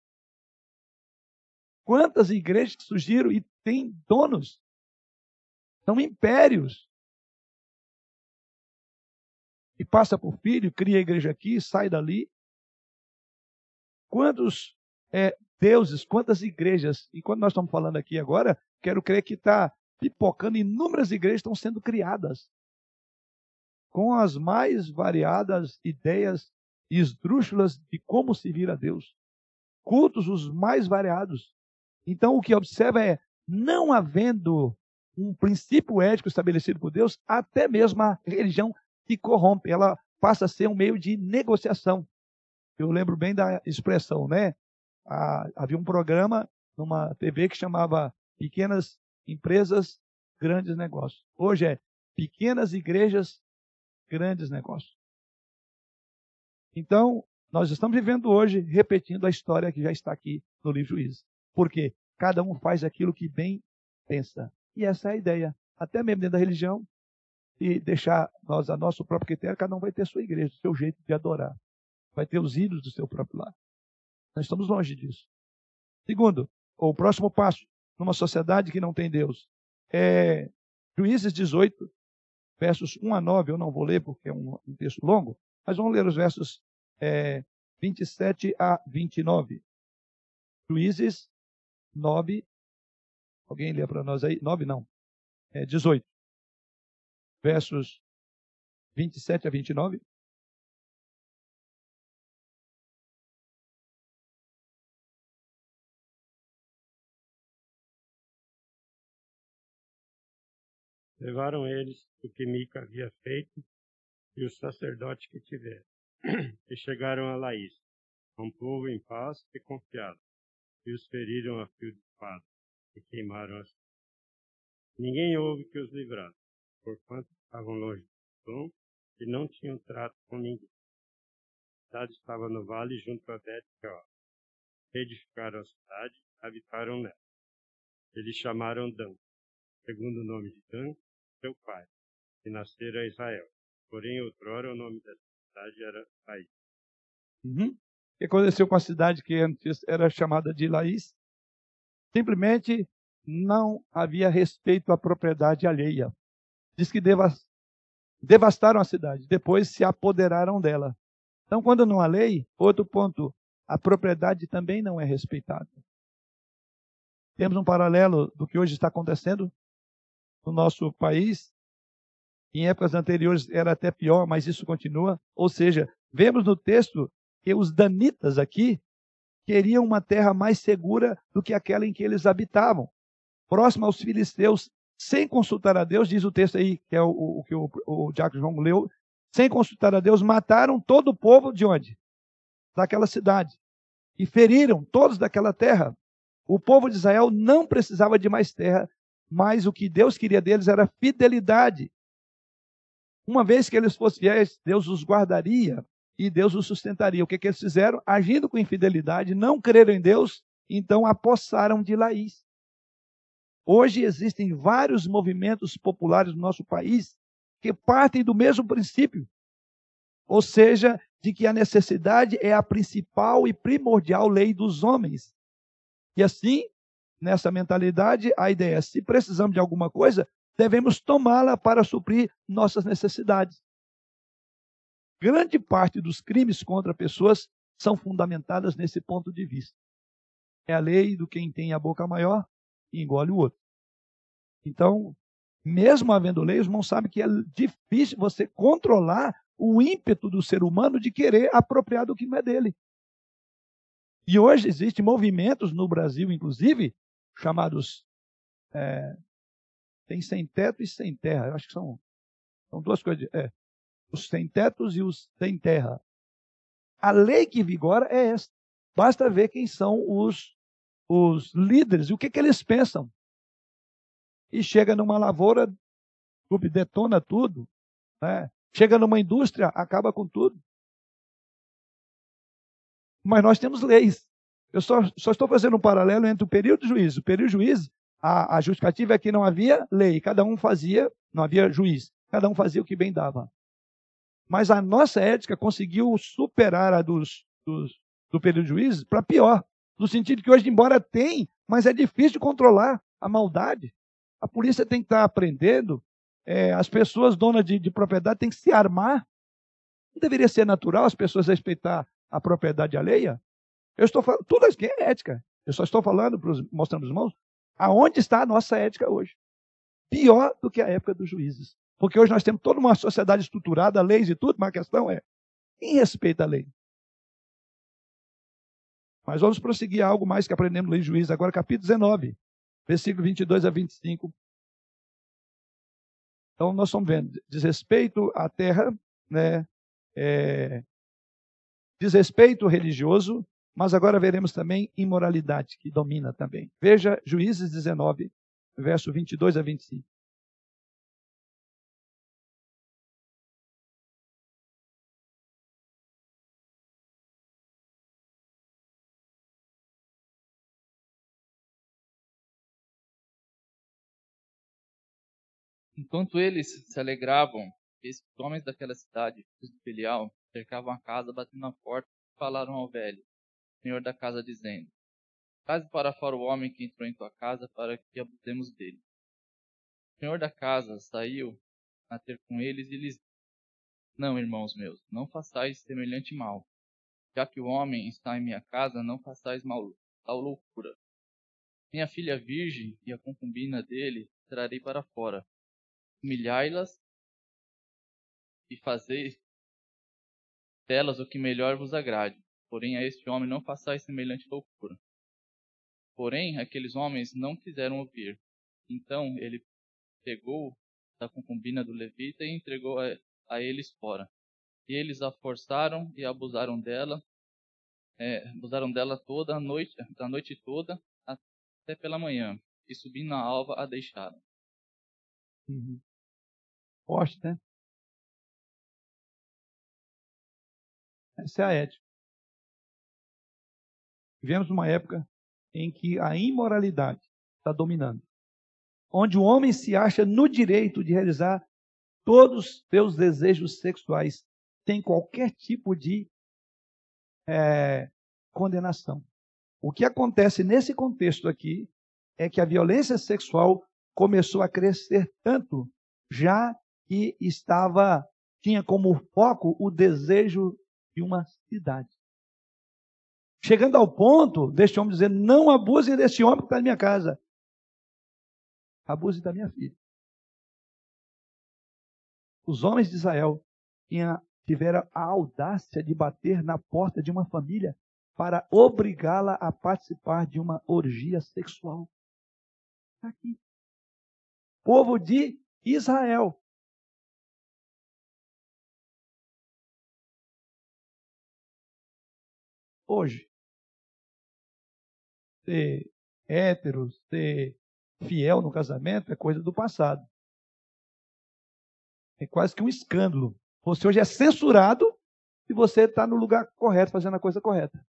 Quantas igrejas surgiram e têm donos? São impérios. E passa por filho, cria a igreja aqui, sai dali. Quantos é, deuses, quantas igrejas, e quando nós estamos falando aqui agora, quero crer que está pipocando, inúmeras igrejas estão sendo criadas com as mais variadas ideias esdrúxulas de como servir a Deus. Cultos os mais variados. Então, o que observa é, não havendo um princípio ético estabelecido por Deus, até mesmo a religião se corrompe, ela passa a ser um meio de negociação. Eu lembro bem da expressão, né? Havia um programa numa TV que chamava Pequenas Empresas, Grandes Negócios. Hoje é Pequenas Igrejas, Grandes Negócios. Então, nós estamos vivendo hoje repetindo a história que já está aqui no livro Juízes. Porque cada um faz aquilo que bem pensa. E essa é a ideia. Até mesmo dentro da religião, e deixar nós a nosso próprio critério, cada um vai ter sua igreja, seu jeito de adorar. Vai ter os ídolos do seu próprio lar. Nós estamos longe disso. Segundo, o próximo passo numa sociedade que não tem Deus é Juízes 18, versos 1 a 9. Eu não vou ler porque é um, um texto longo, mas vamos ler os versos é, 27 a 29. Juízes 9. Alguém lê para nós aí? 9 não. É 18. Versos 27 a 29. Levaram eles o que Mica havia feito e o sacerdote que tivera. e chegaram a Laís, um povo em paz e confiado, e os feriram a fio de espada e queimaram as. Ninguém houve que os livrasse, porquanto estavam longe do som e não tinham trato com ninguém. A cidade estava no vale junto a bet Edificaram a cidade, habitaram nela. Eles chamaram Dan, segundo o nome de Dan, seu pai, que nascera Israel. Porém, outrora o nome da cidade era Laís. Uhum. O que aconteceu com a cidade que antes era chamada de Laís? Simplesmente não havia respeito à propriedade alheia. Diz que devastaram a cidade, depois se apoderaram dela. Então, quando não há lei, outro ponto, a propriedade também não é respeitada. Temos um paralelo do que hoje está acontecendo no nosso país. Em épocas anteriores era até pior, mas isso continua. Ou seja, vemos no texto que os danitas aqui queriam uma terra mais segura do que aquela em que eles habitavam, próxima aos filisteus, sem consultar a Deus, diz o texto aí, que é o, o que o, o Diácono João leu, sem consultar a Deus, mataram todo o povo de onde? Daquela cidade. E feriram todos daquela terra. O povo de Israel não precisava de mais terra, mas o que Deus queria deles era fidelidade. Uma vez que eles fossem fiéis, Deus os guardaria e Deus os sustentaria. O que, que eles fizeram? Agindo com infidelidade, não creram em Deus, então apossaram de Laís. Hoje existem vários movimentos populares no nosso país que partem do mesmo princípio. ou seja, de que a necessidade é a principal e primordial lei dos homens. E assim, nessa mentalidade, a ideia é: se precisamos de alguma coisa, devemos tomá-la para suprir nossas necessidades. Grande parte dos crimes contra pessoas são fundamentadas nesse ponto de vista. É a lei do quem tem a boca maior e engole o outro. Então, mesmo havendo lei, os irmãos sabem que é difícil você controlar o ímpeto do ser humano de querer apropriar do que não é dele. E hoje existem movimentos no Brasil, inclusive, chamados é, tem sem teto e sem terra. Eu acho que são, são duas coisas. É, os sem tetos e os sem terra. A lei que vigora é essa. Basta ver quem são os, os líderes e o que, que eles pensam. E chega numa lavoura, detona tudo. Né? Chega numa indústria, acaba com tudo. Mas nós temos leis. Eu só, só estou fazendo um paralelo entre o período de juízo. O período de juízo, a, a justificativa é que não havia lei, cada um fazia, não havia juiz, cada um fazia o que bem dava. Mas a nossa ética conseguiu superar a dos, dos do período de juízes para pior. No sentido que hoje, embora tem, mas é difícil de controlar a maldade. A polícia tem que estar aprendendo, é, as pessoas donas de, de propriedade têm que se armar. Não deveria ser natural as pessoas respeitar a propriedade alheia? Eu estou falando, tudo isso é ética. Eu só estou falando, pros, mostrando os irmãos, aonde está a nossa ética hoje. Pior do que a época dos juízes. Porque hoje nós temos toda uma sociedade estruturada, leis e tudo, mas a questão é, quem respeita a lei? Mas vamos prosseguir algo mais que aprendemos no Juízes, agora capítulo 19, versículo 22 a 25. Então nós estamos vendo desrespeito à terra, né, é, desrespeito religioso, mas agora veremos também imoralidade, que domina também. Veja Juízes 19, verso 22 a 25. Enquanto eles se alegravam, esses homens daquela cidade, os de Belial, cercavam a casa, batendo na porta, e falaram ao velho, senhor da casa, dizendo: Traze para fora o homem que entrou em tua casa, para que abusemos dele. O senhor da casa saiu a ter com eles e lhes disse: Não, irmãos meus, não façais semelhante mal. Já que o homem está em minha casa, não façais mal, tal loucura. Minha filha virgem e a concubina dele trarei para fora humilhai-las e fazei delas o que melhor vos agrade. Porém, a este homem não façais semelhante loucura. Porém, aqueles homens não quiseram ouvir. Então ele pegou da concubina do levita e entregou a, a eles fora. E eles a forçaram e abusaram dela, é, abusaram dela toda a noite, da noite toda até pela manhã. E subindo na alva a deixaram. Uhum. Forte, né? Essa é a ética. Vivemos uma época em que a imoralidade está dominando. Onde o homem se acha no direito de realizar todos os seus desejos sexuais sem qualquer tipo de é, condenação. O que acontece nesse contexto aqui é que a violência sexual começou a crescer tanto já que estava tinha como foco o desejo de uma cidade. Chegando ao ponto deste homem dizer: Não abusem desse homem que está na minha casa. Abuse da minha filha. Os homens de Israel tiveram a audácia de bater na porta de uma família para obrigá-la a participar de uma orgia sexual. Está aqui povo de Israel. Hoje, ser hétero, ser fiel no casamento é coisa do passado. É quase que um escândalo. Você hoje é censurado se você está no lugar correto, fazendo a coisa correta.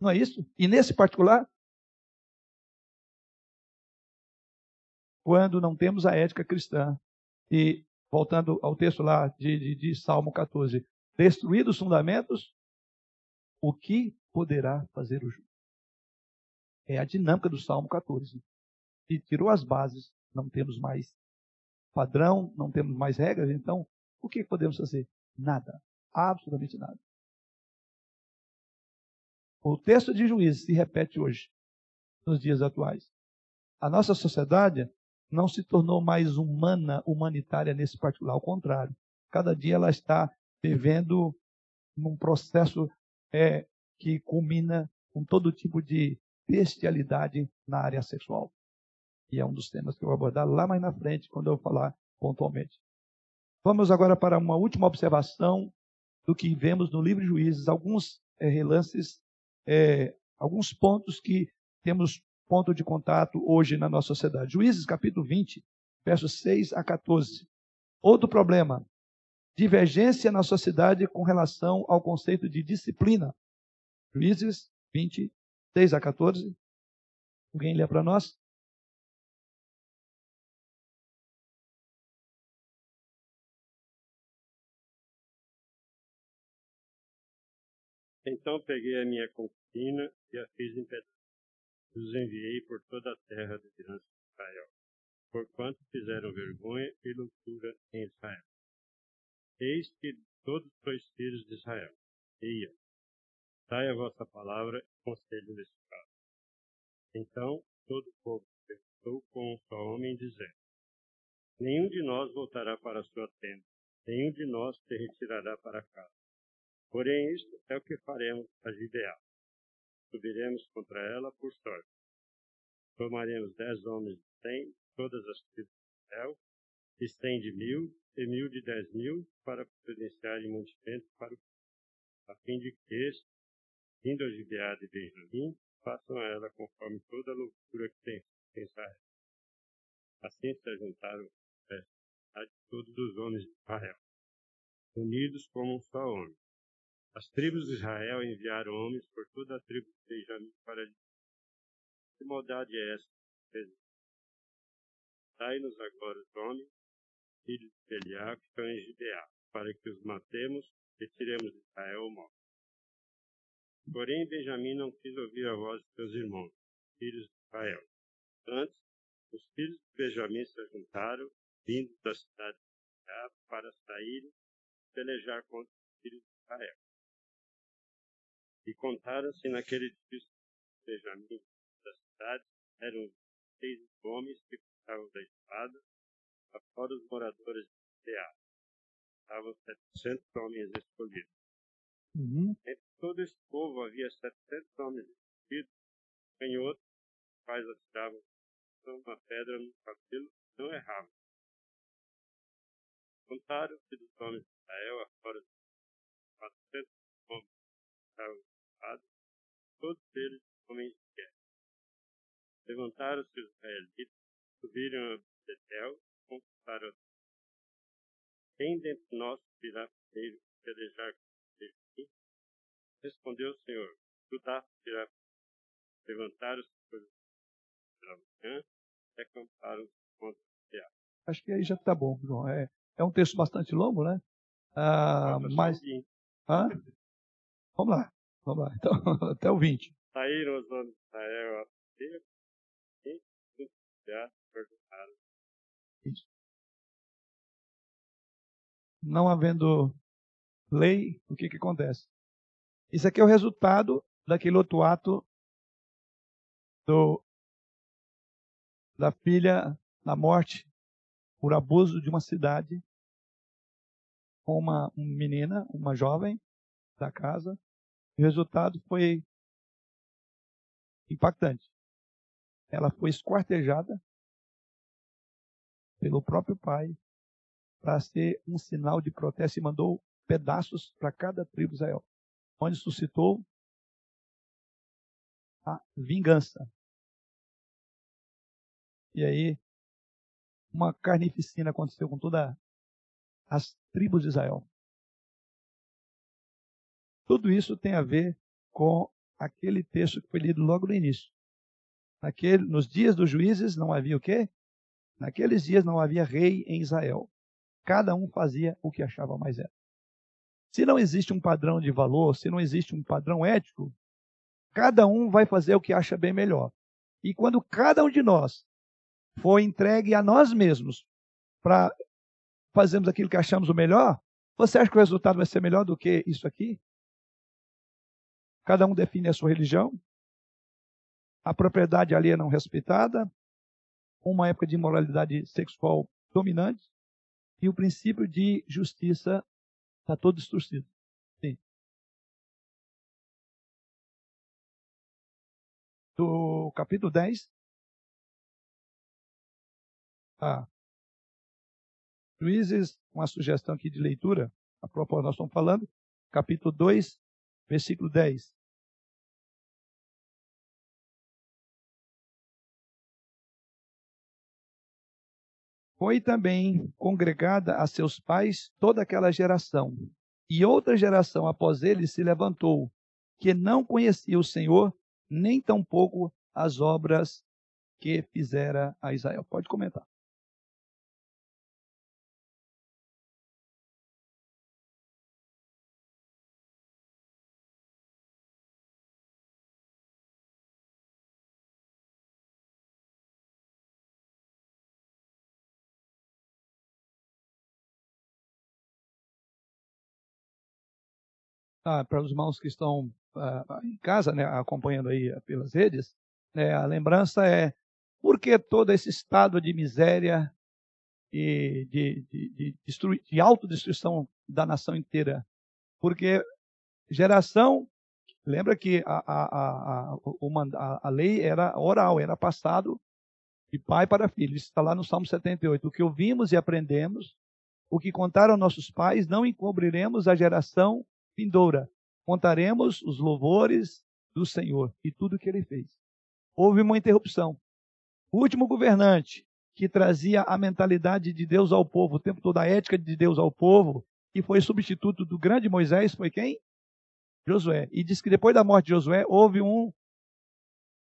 Não é isso? E nesse particular, quando não temos a ética cristã. E, voltando ao texto lá de, de, de Salmo 14, destruídos os fundamentos, o que poderá fazer o justo? É a dinâmica do Salmo 14. E tirou as bases, não temos mais padrão, não temos mais regras, então o que podemos fazer? Nada. Absolutamente nada. O texto de Juízes se repete hoje, nos dias atuais. A nossa sociedade não se tornou mais humana, humanitária nesse particular, ao contrário. Cada dia ela está vivendo num processo é, que culmina com todo tipo de bestialidade na área sexual. E é um dos temas que eu vou abordar lá mais na frente, quando eu falar pontualmente. Vamos agora para uma última observação do que vemos no livro de Juízes, alguns é, relances, é, alguns pontos que temos ponto de contato hoje na nossa sociedade. Juízes capítulo 20, versos 6 a 14. Outro problema, divergência na sociedade com relação ao conceito de disciplina. Juízes 20, 6 a 14. Alguém lê para nós? Então peguei a minha concubina e a fiz em pedaços. Os enviei por toda a terra de herança de Israel, porquanto fizeram vergonha e loucura em Israel. Eis que todos sois filhos de Israel. Ia, dai a vossa palavra e conselho nesse caso. Então todo o povo pensou com um só homem, dizendo: Nenhum de nós voltará para a sua tenda, nenhum de nós se retirará para casa Porém, isto é o que faremos a Gibeá. Subiremos contra ela por sorte. Tomaremos dez homens de cem, todas as tribos do céu, e cem de mil, e mil de dez mil, para providenciarem mantimento para o a fim de que este, vindo a Gibeá de Benjamim, façam ela conforme toda a loucura que tem em Israel. Assim se juntaram a todos os homens de Israel, unidos como um só homem as tribos de Israel enviaram homens por toda a tribo de Benjamim para dizer: Que maldade é essa? Dai-nos agora os homens, filhos de Belial, que estão em Gibeá, para que os matemos e tiremos de Israel o mal. Porém, Benjamim não quis ouvir a voz de seus irmãos, filhos de Israel. Antes, os filhos de Benjamim se juntaram, vindo da cidade de Gibeá, para saírem pelejar contra os filhos de Israel. E contaram-se naquele dia Benjamim da cidade, eram seis homens que cuidavam da espada, fora os moradores de Teá. Estavam setecentos homens escolhidos. Uhum. Entre todo esse povo havia setecentos homens escolhidos, canhotos, quais atiravam uma pedra no cabelo, não erravam. Contaram-se dos homens de Israel, fora os quatrocentos homens que estavam todos eles homens de guerra. Levantaram-se os israelitas, subiram a Betel, conquistaram Quem dentre nós irá primeiro pelejar Respondeu o Senhor, Judá irá levantaram-se pela manhã e acamparam contra o Tear. Acho que aí já está bom, João. É, é um texto bastante longo, né? Ah, mas. Ah? Vamos lá. Vamos lá, então, até o 20. Saíram os homens de Israel a e perguntaram. Isso. Não havendo lei, o que, que acontece? Isso aqui é o resultado daquele outro ato do, da filha na morte por abuso de uma cidade com uma, uma menina, uma jovem da casa, o resultado foi impactante. Ela foi esquartejada pelo próprio pai para ser um sinal de protesto e mandou pedaços para cada tribo de Israel, onde suscitou a vingança. E aí, uma carnificina aconteceu com todas as tribos de Israel. Tudo isso tem a ver com aquele texto que foi lido logo no início. Naquele, nos dias dos juízes não havia o quê? Naqueles dias não havia rei em Israel. Cada um fazia o que achava mais certo. Se não existe um padrão de valor, se não existe um padrão ético, cada um vai fazer o que acha bem melhor. E quando cada um de nós for entregue a nós mesmos para fazermos aquilo que achamos o melhor, você acha que o resultado vai ser melhor do que isso aqui? Cada um define a sua religião, a propriedade alheia não respeitada, uma época de moralidade sexual dominante e o princípio de justiça está todo distorcido. Sim. Do capítulo 10. Ah. Juízes, uma sugestão aqui de leitura, a propósito, nós estamos falando, capítulo 2, versículo 10. Foi também congregada a seus pais toda aquela geração. E outra geração após ele se levantou, que não conhecia o Senhor, nem tampouco as obras que fizera a Israel. Pode comentar. Ah, para os irmãos que estão ah, em casa, né, acompanhando aí pelas redes, né, a lembrança é por que todo esse estado de miséria e de, de, de, de, de autodestruição da nação inteira? Porque geração, lembra que a, a, a, a, lei era oral, era passado de pai para filho. Isso está lá no Salmo 78. O que ouvimos e aprendemos, o que contaram nossos pais, não encobriremos a geração vindoura, contaremos os louvores do Senhor e tudo que ele fez. Houve uma interrupção. O último governante que trazia a mentalidade de Deus ao povo, o tempo todo a ética de Deus ao povo, que foi substituto do grande Moisés, foi quem? Josué. E diz que depois da morte de Josué houve um,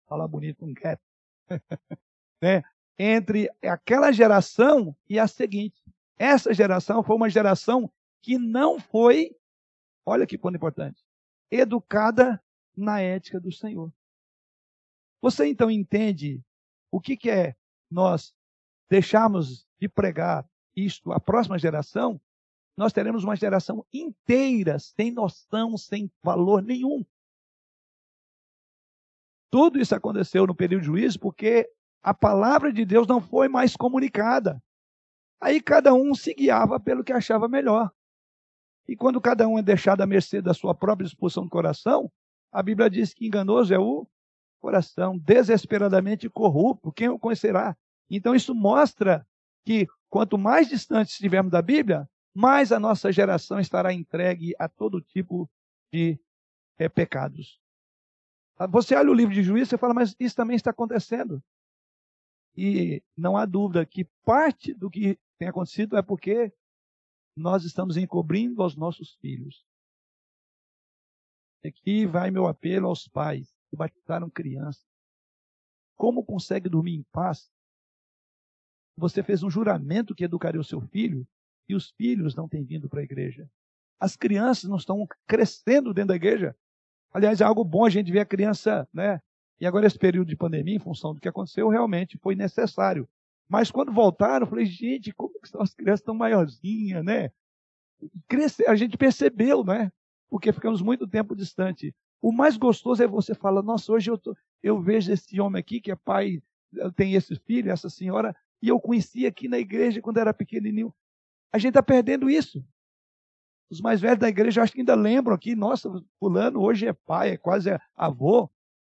fala bonito, um gap, né? entre aquela geração e a seguinte. Essa geração foi uma geração que não foi olha que ponto importante, educada na ética do Senhor. Você então entende o que, que é nós deixarmos de pregar isto à próxima geração? Nós teremos uma geração inteira sem noção, sem valor nenhum. Tudo isso aconteceu no período de juízo porque a palavra de Deus não foi mais comunicada. Aí cada um se guiava pelo que achava melhor. E quando cada um é deixado à mercê da sua própria disposição do coração, a Bíblia diz que enganoso é o coração, desesperadamente corrupto. Quem o conhecerá? Então isso mostra que quanto mais distante estivermos da Bíblia, mais a nossa geração estará entregue a todo tipo de é, pecados. Ah, você olha o livro de Juízo e fala, mas isso também está acontecendo. E não há dúvida que parte do que tem acontecido é porque nós estamos encobrindo aos nossos filhos. Aqui vai meu apelo aos pais que batizaram crianças. Como consegue dormir em paz? Você fez um juramento que educaria o seu filho e os filhos não têm vindo para a igreja. As crianças não estão crescendo dentro da igreja. Aliás, é algo bom a gente ver a criança, né? E agora esse período de pandemia, em função do que aconteceu, realmente foi necessário mas quando voltaram, eu falei, gente, como que as crianças estão maiorzinhas, né? Crescer, a gente percebeu, né? Porque ficamos muito tempo distante. O mais gostoso é você falar, nossa, hoje eu, tô, eu vejo esse homem aqui que é pai, tem esse filho, essa senhora, e eu conheci aqui na igreja quando era pequenininho. A gente está perdendo isso. Os mais velhos da igreja acho que ainda lembram aqui, nossa, fulano hoje é pai, é quase avô.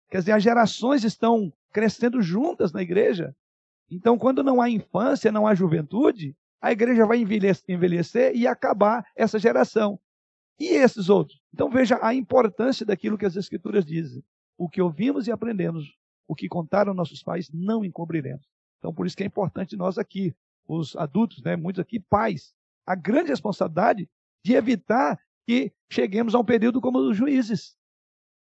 Quer dizer, as gerações estão crescendo juntas na igreja. Então, quando não há infância, não há juventude, a igreja vai envelhecer e acabar essa geração. E esses outros? Então, veja a importância daquilo que as Escrituras dizem. O que ouvimos e aprendemos, o que contaram nossos pais, não encobriremos. Então, por isso que é importante nós aqui, os adultos, né, muitos aqui, pais, a grande responsabilidade de evitar que cheguemos a um período como os juízes.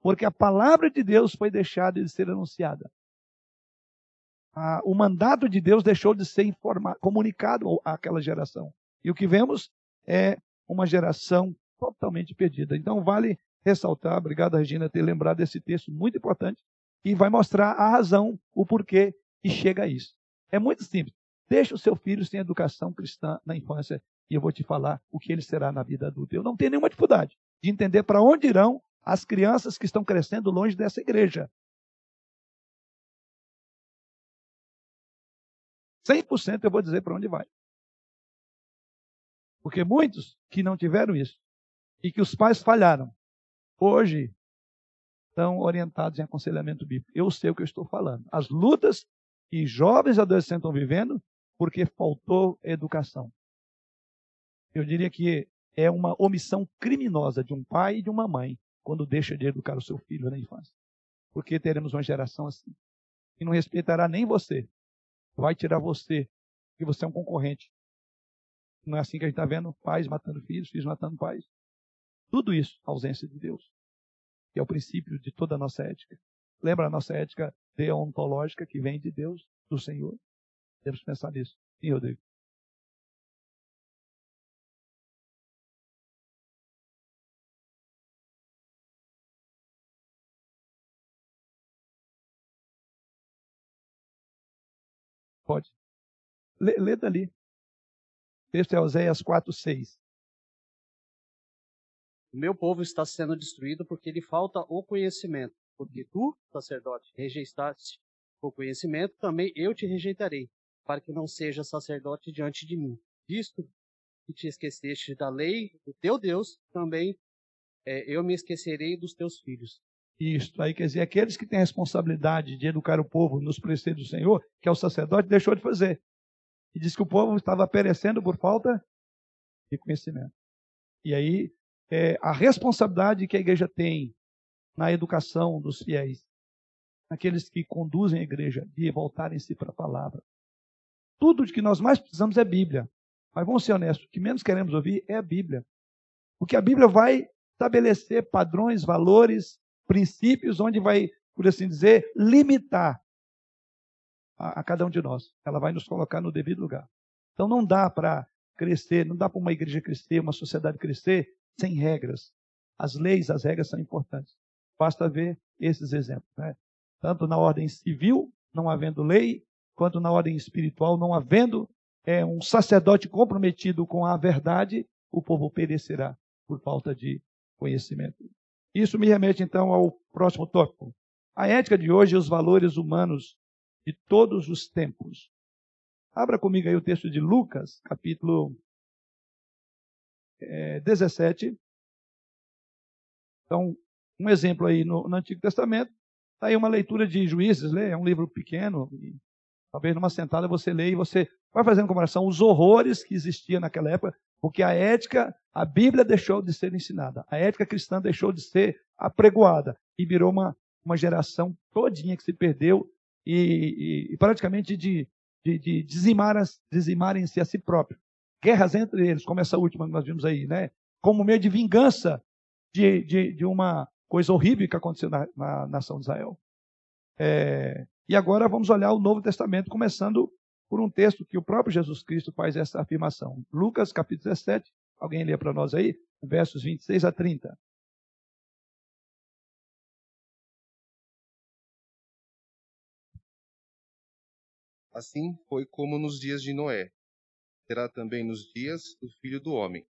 Porque a palavra de Deus foi deixada de ser anunciada a, o mandato de Deus deixou de ser informado, comunicado àquela geração. E o que vemos é uma geração totalmente perdida. Então, vale ressaltar, obrigado, Regina, ter lembrado desse texto muito importante, e vai mostrar a razão, o porquê que chega a isso. É muito simples. Deixa o seu filho sem educação cristã na infância e eu vou te falar o que ele será na vida adulta. Eu não tenho nenhuma dificuldade de entender para onde irão as crianças que estão crescendo longe dessa igreja. 100% eu vou dizer para onde vai. Porque muitos que não tiveram isso e que os pais falharam, hoje estão orientados em aconselhamento bíblico. Eu sei o que eu estou falando. As lutas que jovens e adolescentes estão vivendo porque faltou educação. Eu diria que é uma omissão criminosa de um pai e de uma mãe quando deixa de educar o seu filho na infância. Porque teremos uma geração assim. Que não respeitará nem você. Vai tirar você, porque você é um concorrente. Não é assim que a gente está vendo? Pais matando filhos, filhos matando pais. Tudo isso, ausência de Deus. Que é o princípio de toda a nossa ética. Lembra a nossa ética deontológica que vem de Deus, do Senhor? Temos que pensar nisso. Sim, Rodrigo. Pode. Lê, lê dali. O texto é Oséias 4, 6. O meu povo está sendo destruído porque lhe falta o conhecimento. Porque tu, sacerdote, rejeitaste o conhecimento, também eu te rejeitarei, para que não seja sacerdote diante de mim. Visto que te esqueceste da lei do teu Deus, também é, eu me esquecerei dos teus filhos. Isto aí quer dizer, aqueles que têm a responsabilidade de educar o povo nos preceitos do Senhor, que é o sacerdote, deixou de fazer. E diz que o povo estava perecendo por falta de conhecimento. E aí, é, a responsabilidade que a igreja tem na educação dos fiéis, aqueles que conduzem a igreja, de voltarem-se para a palavra. Tudo de que nós mais precisamos é Bíblia. Mas vamos ser honestos, o que menos queremos ouvir é a Bíblia. Porque a Bíblia vai estabelecer padrões, valores, princípios, onde vai, por assim dizer, limitar a, a cada um de nós. Ela vai nos colocar no devido lugar. Então não dá para crescer, não dá para uma igreja crescer, uma sociedade crescer sem regras. As leis, as regras são importantes. Basta ver esses exemplos. Né? Tanto na ordem civil, não havendo lei, quanto na ordem espiritual, não havendo é, um sacerdote comprometido com a verdade, o povo perecerá por falta de conhecimento. Isso me remete então ao próximo tópico. A ética de hoje e os valores humanos de todos os tempos. Abra comigo aí o texto de Lucas, capítulo é, 17. Então, um exemplo aí no, no Antigo Testamento. Está aí uma leitura de Juízes, lê, é um livro pequeno, talvez numa sentada você lê e você vai fazendo comparação os horrores que existiam naquela época, porque a ética, a Bíblia deixou de ser ensinada, a ética cristã deixou de ser apregoada e virou uma, uma geração todinha que se perdeu e, e, e praticamente de, de, de dizimarem-se a si próprio. Guerras entre eles, como essa última que nós vimos aí, né? como meio de vingança de, de, de uma coisa horrível que aconteceu na, na nação de Israel. É, e agora vamos olhar o Novo Testamento, começando por um texto que o próprio Jesus Cristo faz essa afirmação. Lucas, capítulo 17, alguém lê para nós aí, versos 26 a 30. Assim foi como nos dias de Noé. Será também nos dias do filho do homem.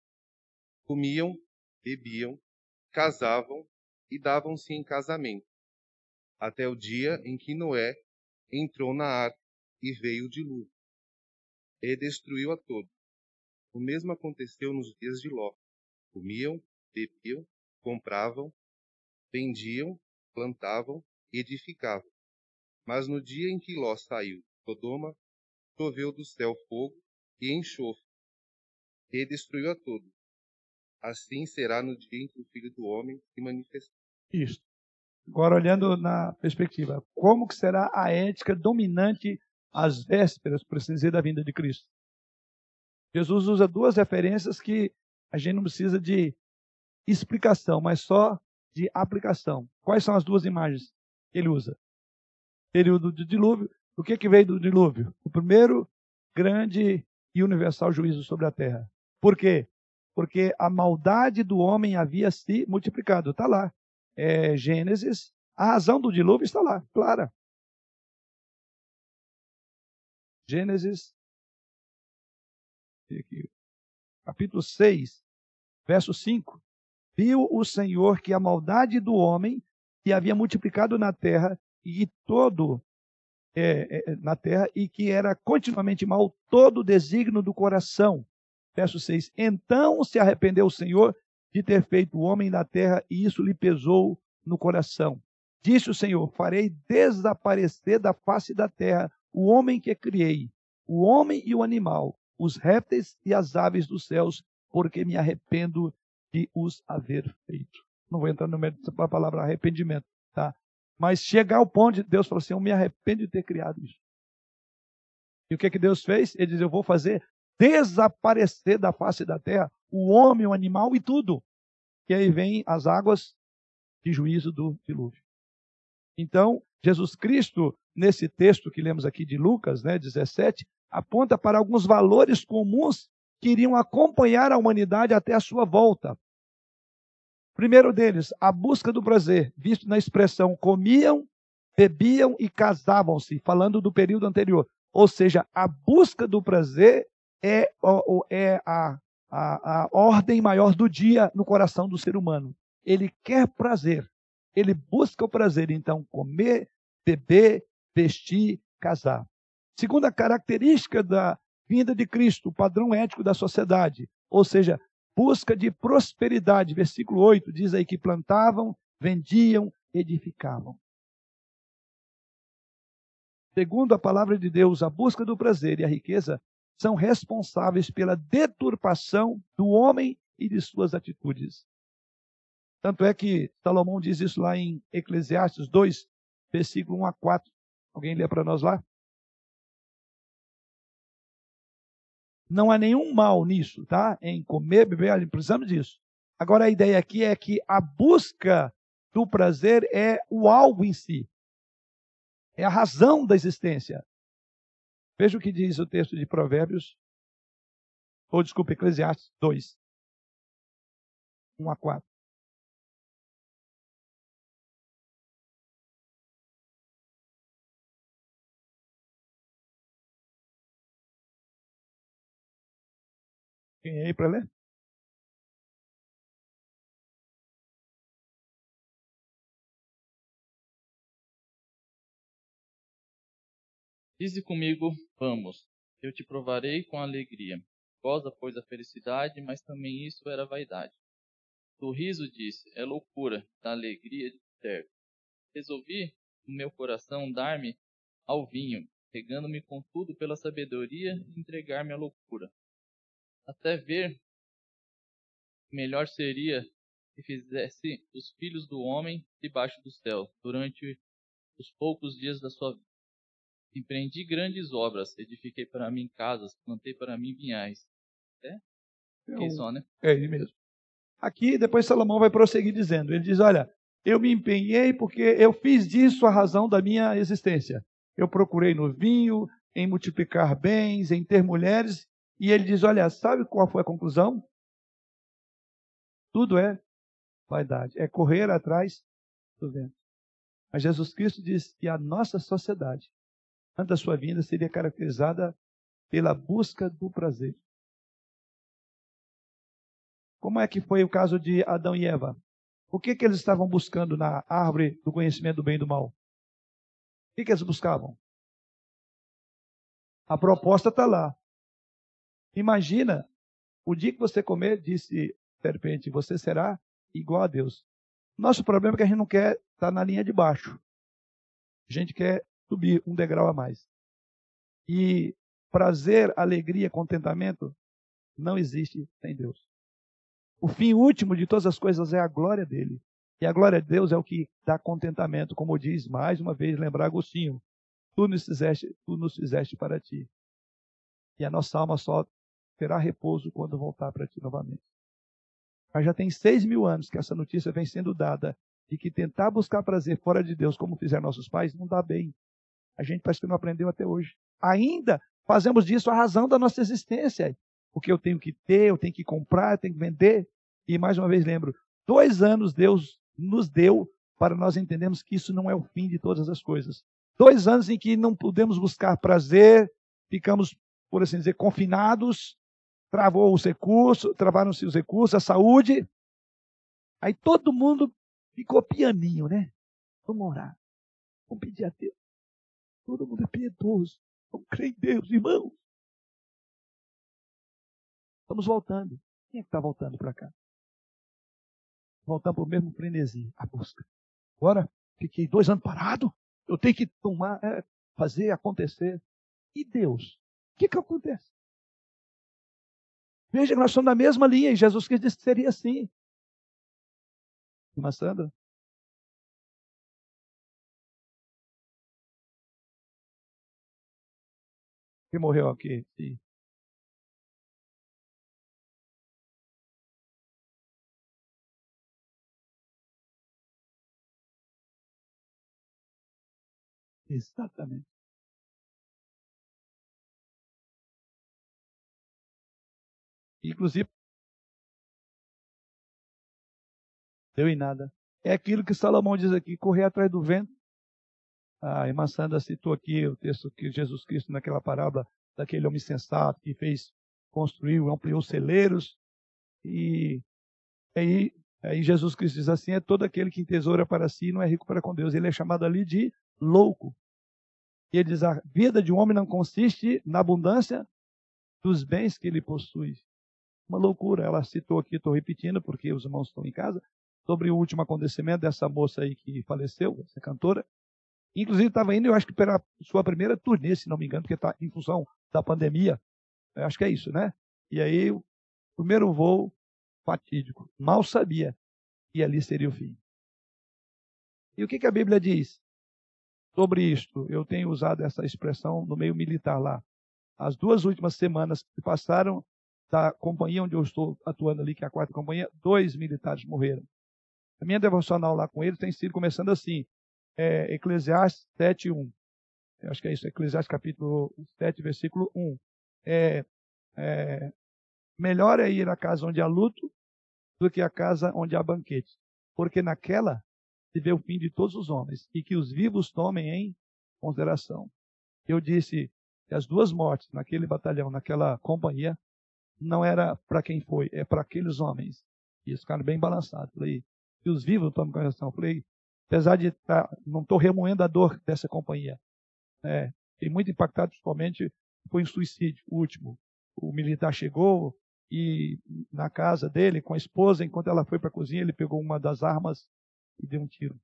Comiam, bebiam, casavam e davam-se em casamento, até o dia em que Noé entrou na arca e veio o dilúvio, e destruiu a todos. O mesmo aconteceu nos dias de Ló. Comiam, bebiam, compravam, vendiam, plantavam edificavam. Mas no dia em que Ló saiu de Sodoma, choveu do céu fogo e enxofre, e destruiu a todos. Assim será no dia em que o Filho do Homem se manifestar. Isto. Agora, olhando na perspectiva, como que será a ética dominante às vésperas, por assim dizer, da vinda de Cristo? Jesus usa duas referências que a gente não precisa de explicação, mas só de aplicação. Quais são as duas imagens que ele usa? Período do dilúvio. O que, que veio do dilúvio? O primeiro grande e universal juízo sobre a terra. Por quê? porque a maldade do homem havia se multiplicado. Está lá. É, Gênesis, a razão do dilúvio está lá, clara. Gênesis, aqui, capítulo 6, verso 5. Viu o Senhor que a maldade do homem se havia multiplicado na terra e todo é, é, na terra e que era continuamente mal todo o desígnio do coração. Verso 6. Então se arrependeu o Senhor de ter feito o homem na terra e isso lhe pesou no coração. Disse o Senhor: Farei desaparecer da face da terra o homem que criei, o homem e o animal, os répteis e as aves dos céus, porque me arrependo de os haver feito. Não vou entrar no mérito da palavra arrependimento, tá? Mas chegar ao ponto de Deus falar assim: Eu me arrependo de ter criado isso. E o que, que Deus fez? Ele diz: Eu vou fazer desaparecer da face da terra o homem, o animal e tudo. E aí vem as águas de juízo do dilúvio. Então, Jesus Cristo, nesse texto que lemos aqui de Lucas, né, 17, aponta para alguns valores comuns que iriam acompanhar a humanidade até a sua volta. Primeiro deles, a busca do prazer, visto na expressão comiam, bebiam e casavam-se, falando do período anterior. Ou seja, a busca do prazer é, é a, a, a ordem maior do dia no coração do ser humano. Ele quer prazer, ele busca o prazer, então, comer, beber, vestir, casar. Segunda característica da vinda de Cristo, o padrão ético da sociedade, ou seja, busca de prosperidade. Versículo 8 diz aí que plantavam, vendiam, edificavam. Segundo a palavra de Deus, a busca do prazer e a riqueza são responsáveis pela deturpação do homem e de suas atitudes. Tanto é que Salomão diz isso lá em Eclesiastes 2, versículo 1 a 4. Alguém lê para nós lá? Não há nenhum mal nisso, tá? Em comer, beber, precisamos disso. Agora a ideia aqui é que a busca do prazer é o algo em si. É a razão da existência. Veja o que diz o texto de Provérbios, ou desculpa, Eclesiastes 2, 1 a 4. Quem é aí para ler? Dize comigo, vamos, eu te provarei com alegria. Goza, pois, a felicidade, mas também isso era vaidade. Do riso disse, é loucura, da alegria de certo. Resolvi, no meu coração, dar-me ao vinho, pegando-me contudo pela sabedoria e entregar-me à loucura até ver melhor seria que fizesse os filhos do homem debaixo do céu durante os poucos dias da sua vida. Empreendi grandes obras, edifiquei para mim casas, plantei para mim vinhais. É? É, um, só, né? é ele mesmo. Aqui, depois Salomão vai prosseguir dizendo: ele diz, olha, eu me empenhei porque eu fiz disso a razão da minha existência. Eu procurei no vinho, em multiplicar bens, em ter mulheres, e ele diz: Olha, sabe qual foi a conclusão? Tudo é vaidade, é correr atrás do vento. Mas Jesus Cristo diz que a nossa sociedade, da sua vinda, seria caracterizada pela busca do prazer. Como é que foi o caso de Adão e Eva? O que, que eles estavam buscando na árvore do conhecimento do bem e do mal? O que, que eles buscavam? A proposta está lá. Imagina, o dia que você comer, disse de repente, você será igual a Deus. Nosso problema é que a gente não quer estar tá na linha de baixo. A gente quer subir um degrau a mais. E prazer, alegria, contentamento não existe sem Deus. O fim último de todas as coisas é a glória dele. E a glória de Deus é o que dá contentamento, como diz mais uma vez, lembrar Agostinho. Tu nos fizeste, tu nos fizeste para ti. E a nossa alma só terá repouso quando voltar para ti novamente. Mas já tem seis mil anos que essa notícia vem sendo dada de que tentar buscar prazer fora de Deus, como fizeram nossos pais, não dá bem. A gente parece que não aprendeu até hoje. Ainda fazemos disso a razão da nossa existência. porque eu tenho que ter, eu tenho que comprar, eu tenho que vender. E mais uma vez lembro, dois anos Deus nos deu para nós entendermos que isso não é o fim de todas as coisas. Dois anos em que não pudemos buscar prazer, ficamos, por assim dizer, confinados, travou os recursos, travaram-se os recursos, a saúde. Aí todo mundo ficou pianinho, né? Vamos orar. Vamos pedir a Deus. Todo mundo é piedoso. Vamos crer em Deus, irmãos. Estamos voltando. Quem é que está voltando para cá? Voltando para o mesmo frenesi, a busca. Agora, fiquei dois anos parado. Eu tenho que tomar, é, fazer acontecer. E Deus? O que, que acontece? Veja que nós somos na mesma linha e Jesus Cristo disse que seria assim. Irmã Sandra? Quem morreu aqui? Sim. Exatamente. Inclusive, deu em nada. É aquilo que Salomão diz aqui, correr atrás do vento. A irmã Sandra citou aqui o texto que Jesus Cristo, naquela parábola, daquele homem sensato que fez, construiu, ampliou celeiros. E aí, aí Jesus Cristo diz assim, é todo aquele que tesoura para si não é rico para com Deus. Ele é chamado ali de louco. E ele diz: a vida de um homem não consiste na abundância dos bens que ele possui. Uma loucura. Ela citou aqui, estou repetindo porque os irmãos estão em casa, sobre o último acontecimento dessa moça aí que faleceu, essa cantora. Inclusive estava indo, eu acho que pela sua primeira turnê, se não me engano, porque está em função da pandemia. Eu acho que é isso, né? E aí, o primeiro voo fatídico. Mal sabia que ali seria o fim. E o que, que a Bíblia diz? sobre isto. Eu tenho usado essa expressão no meio militar lá. As duas últimas semanas que passaram da companhia onde eu estou atuando ali, que é a quarta companhia, dois militares morreram. A minha devocional lá com eles tem sido começando assim, é, Eclesiastes 7, 1. Eu acho que é isso, Eclesiastes capítulo 7, versículo 1. É, é, melhor é ir à casa onde há luto do que à casa onde há banquete, porque naquela se vê o fim de todos os homens e que os vivos tomem em consideração. Eu disse que as duas mortes naquele batalhão, naquela companhia, não era para quem foi, é para aqueles homens. E eles ficaram bem balançados. Falei, que os vivos tomem consideração. Falei, apesar de tá, não estou remoendo a dor dessa companhia. É, fiquei muito impactado, principalmente, foi um suicídio, o último. O militar chegou e na casa dele, com a esposa, enquanto ela foi para a cozinha, ele pegou uma das armas e deu um tiro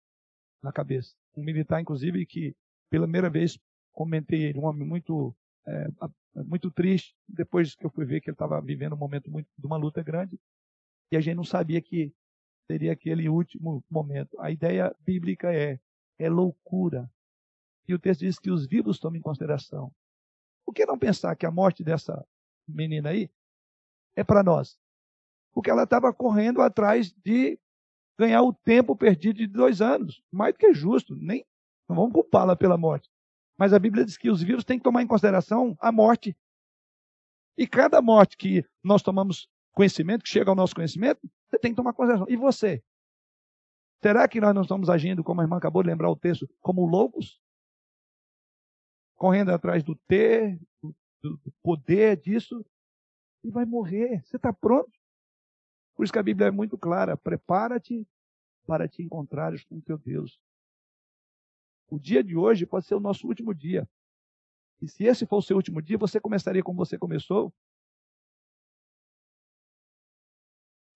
na cabeça. Um militar, inclusive, que pela primeira vez comentei ele, um homem muito, é, muito triste, depois que eu fui ver que ele estava vivendo um momento muito, de uma luta grande, e a gente não sabia que seria aquele último momento. A ideia bíblica é, é loucura. E o texto diz que os vivos tomam em consideração. Por que não pensar que a morte dessa menina aí é para nós? Porque ela estava correndo atrás de ganhar o tempo perdido de dois anos. Mais do que justo. Nem, não vamos culpá-la pela morte. Mas a Bíblia diz que os vivos têm que tomar em consideração a morte. E cada morte que nós tomamos conhecimento, que chega ao nosso conhecimento, você tem que tomar consideração. E você? Será que nós não estamos agindo, como a irmã acabou de lembrar o texto, como loucos? Correndo atrás do ter, do poder disso, e vai morrer. Você está pronto? Por isso que a Bíblia é muito clara: prepara-te para te encontrares com o teu Deus. O dia de hoje pode ser o nosso último dia. E se esse for o seu último dia, você começaria como você começou?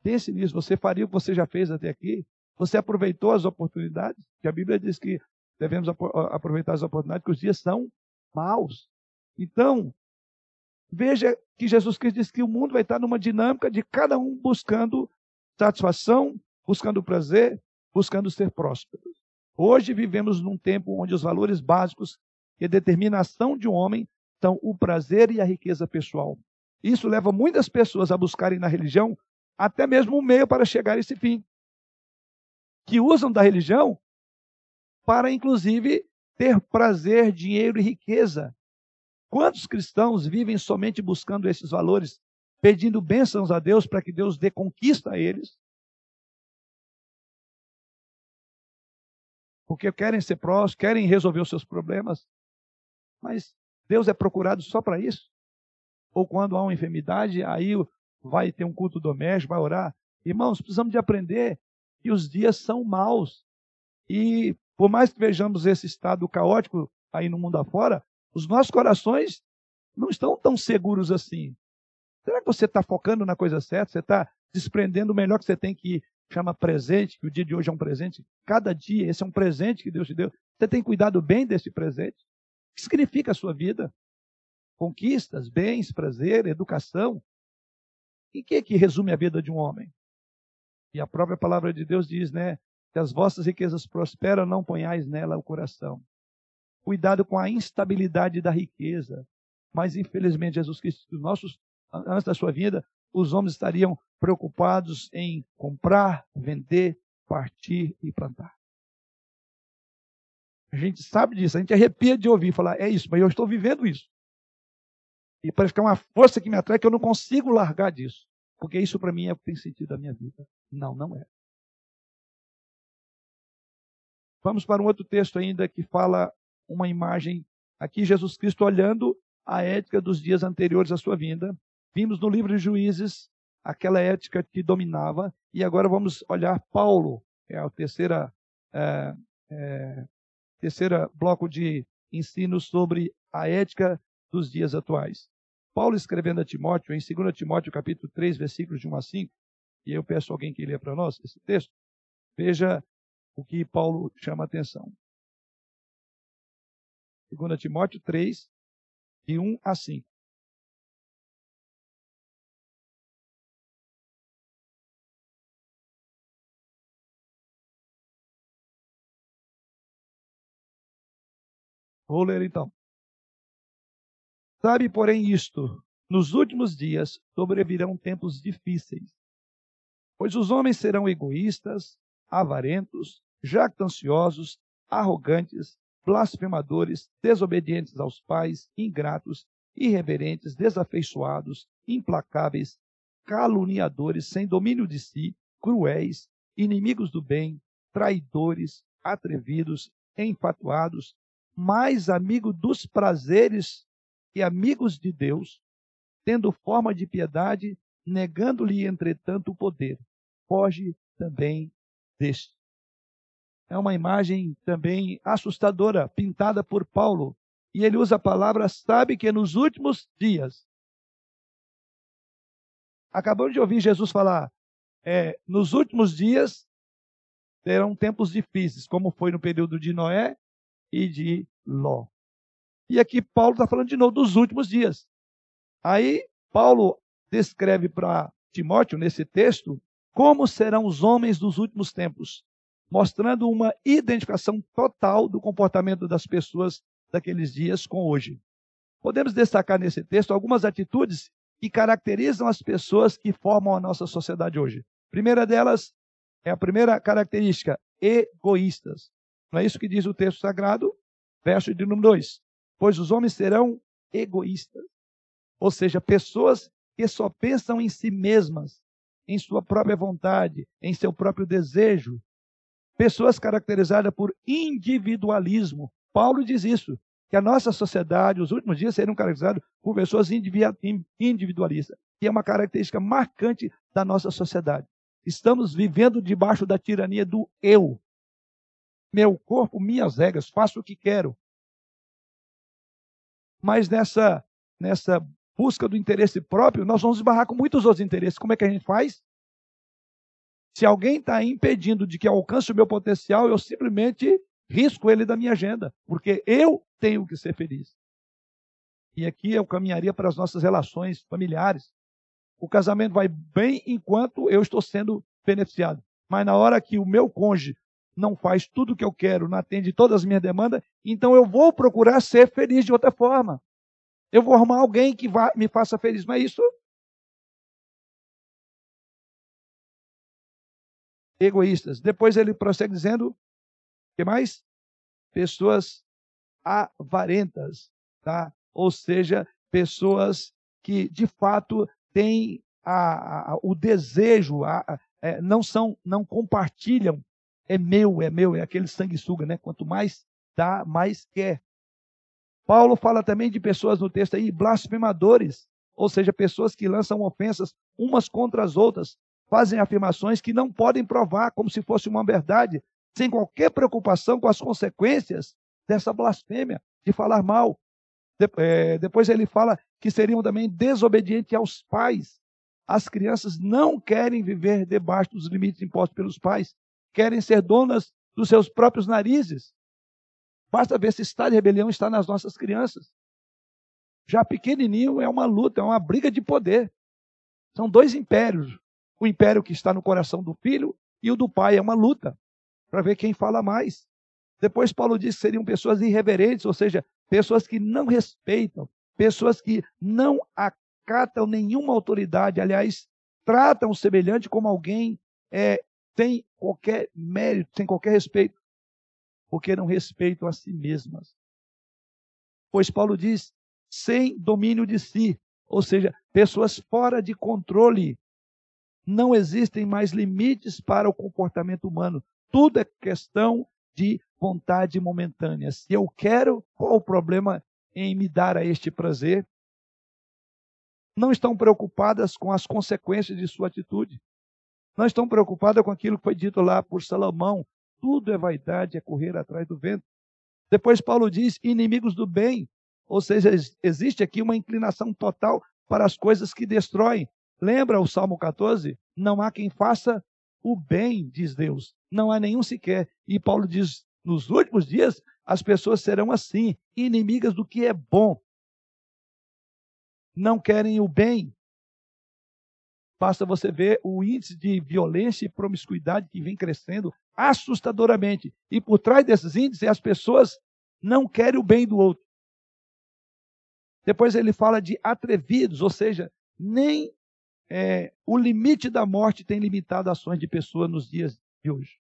Pense nisso. Você faria o que você já fez até aqui? Você aproveitou as oportunidades? Que a Bíblia diz que devemos aproveitar as oportunidades, que os dias são maus. Então, Veja que Jesus Cristo diz que o mundo vai estar numa dinâmica de cada um buscando satisfação, buscando prazer, buscando ser próspero. Hoje vivemos num tempo onde os valores básicos e a determinação de um homem são o prazer e a riqueza pessoal. Isso leva muitas pessoas a buscarem na religião até mesmo um meio para chegar a esse fim. Que usam da religião para, inclusive, ter prazer, dinheiro e riqueza. Quantos cristãos vivem somente buscando esses valores pedindo bênçãos a Deus para que Deus dê conquista a eles. Porque querem ser próximos, querem resolver os seus problemas. Mas Deus é procurado só para isso? Ou quando há uma enfermidade, aí vai ter um culto doméstico, vai orar. Irmãos, precisamos de aprender que os dias são maus. E por mais que vejamos esse estado caótico aí no mundo afora, os nossos corações não estão tão seguros assim. Será que você está focando na coisa certa? Você está desprendendo o melhor que você tem que chama presente, que o dia de hoje é um presente. Cada dia, esse é um presente que Deus te deu. Você tem cuidado bem desse presente? O que significa a sua vida? Conquistas, bens, prazer, educação. Em que é que resume a vida de um homem? E a própria palavra de Deus diz, né? Que as vossas riquezas prosperam, não ponhais nela o coração. Cuidado com a instabilidade da riqueza. Mas, infelizmente, Jesus Cristo, nossos, antes da sua vida, os homens estariam preocupados em comprar, vender, partir e plantar. A gente sabe disso, a gente arrepia de ouvir falar, é isso, mas eu estou vivendo isso. E parece que é uma força que me atrai que eu não consigo largar disso. Porque isso para mim é o que tem sentido da minha vida. Não, não é. Vamos para um outro texto ainda que fala uma imagem. Aqui, Jesus Cristo olhando a ética dos dias anteriores à sua vinda. Vimos no livro de Juízes aquela ética que dominava. E agora vamos olhar Paulo, é a terceira, é, é, terceira bloco de ensino sobre a ética dos dias atuais. Paulo escrevendo a Timóteo, em 2 Timóteo capítulo 3, versículos de 1 a 5, e eu peço alguém que lê para nós esse texto, veja o que Paulo chama a atenção. 2 Timóteo 3, de 1 a 5. Vou ler então. Sabe, porém, isto: nos últimos dias sobrevirão tempos difíceis, pois os homens serão egoístas, avarentos, jactanciosos, arrogantes, blasfemadores, desobedientes aos pais, ingratos, irreverentes, desafeiçoados, implacáveis, caluniadores, sem domínio de si, cruéis, inimigos do bem, traidores, atrevidos, enfatuados, mais amigos dos prazeres e amigos de Deus, tendo forma de piedade, negando-lhe, entretanto, o poder. Foge também deste. É uma imagem também assustadora, pintada por Paulo. E ele usa a palavra, sabe que nos últimos dias. Acabamos de ouvir Jesus falar, é, nos últimos dias terão tempos difíceis, como foi no período de Noé e de Ló. E aqui Paulo está falando de novo dos últimos dias. Aí Paulo descreve para Timóteo, nesse texto, como serão os homens dos últimos tempos, mostrando uma identificação total do comportamento das pessoas daqueles dias com hoje. Podemos destacar nesse texto algumas atitudes que caracterizam as pessoas que formam a nossa sociedade hoje. A primeira delas é a primeira característica, egoístas. Não é isso que diz o texto sagrado? Verso de número 2 pois os homens serão egoístas, ou seja, pessoas que só pensam em si mesmas, em sua própria vontade, em seu próprio desejo. Pessoas caracterizadas por individualismo. Paulo diz isso, que a nossa sociedade, os últimos dias, serão caracterizados por pessoas individualistas, que é uma característica marcante da nossa sociedade. Estamos vivendo debaixo da tirania do eu. Meu corpo, minhas regras, faço o que quero. Mas nessa, nessa busca do interesse próprio, nós vamos esbarrar com muitos outros interesses. Como é que a gente faz? Se alguém está impedindo de que alcance o meu potencial, eu simplesmente risco ele da minha agenda, porque eu tenho que ser feliz. E aqui eu caminharia para as nossas relações familiares. O casamento vai bem enquanto eu estou sendo beneficiado. Mas na hora que o meu cônjuge não faz tudo o que eu quero, não atende todas as minhas demandas, então eu vou procurar ser feliz de outra forma. Eu vou arrumar alguém que vá, me faça feliz, não é isso? Egoístas. Depois ele prossegue dizendo, que mais? Pessoas avarentas, tá? Ou seja, pessoas que de fato têm a, a, o desejo, a, é, não são, não compartilham. É meu, é meu, é aquele sanguessuga, né? Quanto mais dá, mais quer. Paulo fala também de pessoas no texto aí, blasfemadores, ou seja, pessoas que lançam ofensas umas contra as outras, fazem afirmações que não podem provar como se fosse uma verdade, sem qualquer preocupação com as consequências dessa blasfêmia, de falar mal. É, depois ele fala que seriam também desobedientes aos pais. As crianças não querem viver debaixo dos limites impostos pelos pais, querem ser donas dos seus próprios narizes. Basta ver se está de rebelião está nas nossas crianças. Já pequenininho é uma luta, é uma briga de poder. São dois impérios. O império que está no coração do filho e o do pai. É uma luta para ver quem fala mais. Depois Paulo diz que seriam pessoas irreverentes, ou seja, pessoas que não respeitam, pessoas que não acatam nenhuma autoridade, aliás, tratam o semelhante como alguém é, sem qualquer mérito, sem qualquer respeito, porque não respeitam a si mesmas. Pois Paulo diz, sem domínio de si, ou seja, pessoas fora de controle. Não existem mais limites para o comportamento humano. Tudo é questão de vontade momentânea. Se eu quero, qual o problema em me dar a este prazer? Não estão preocupadas com as consequências de sua atitude. Não estão preocupadas com aquilo que foi dito lá por Salomão. Tudo é vaidade, é correr atrás do vento. Depois Paulo diz: inimigos do bem. Ou seja, existe aqui uma inclinação total para as coisas que destroem. Lembra o Salmo 14? Não há quem faça o bem, diz Deus. Não há nenhum sequer. E Paulo diz: nos últimos dias, as pessoas serão assim, inimigas do que é bom. Não querem o bem. Basta você ver o índice de violência e promiscuidade que vem crescendo assustadoramente. E por trás desses índices, as pessoas não querem o bem do outro. Depois ele fala de atrevidos, ou seja, nem é, o limite da morte tem limitado ações de pessoas nos dias de hoje.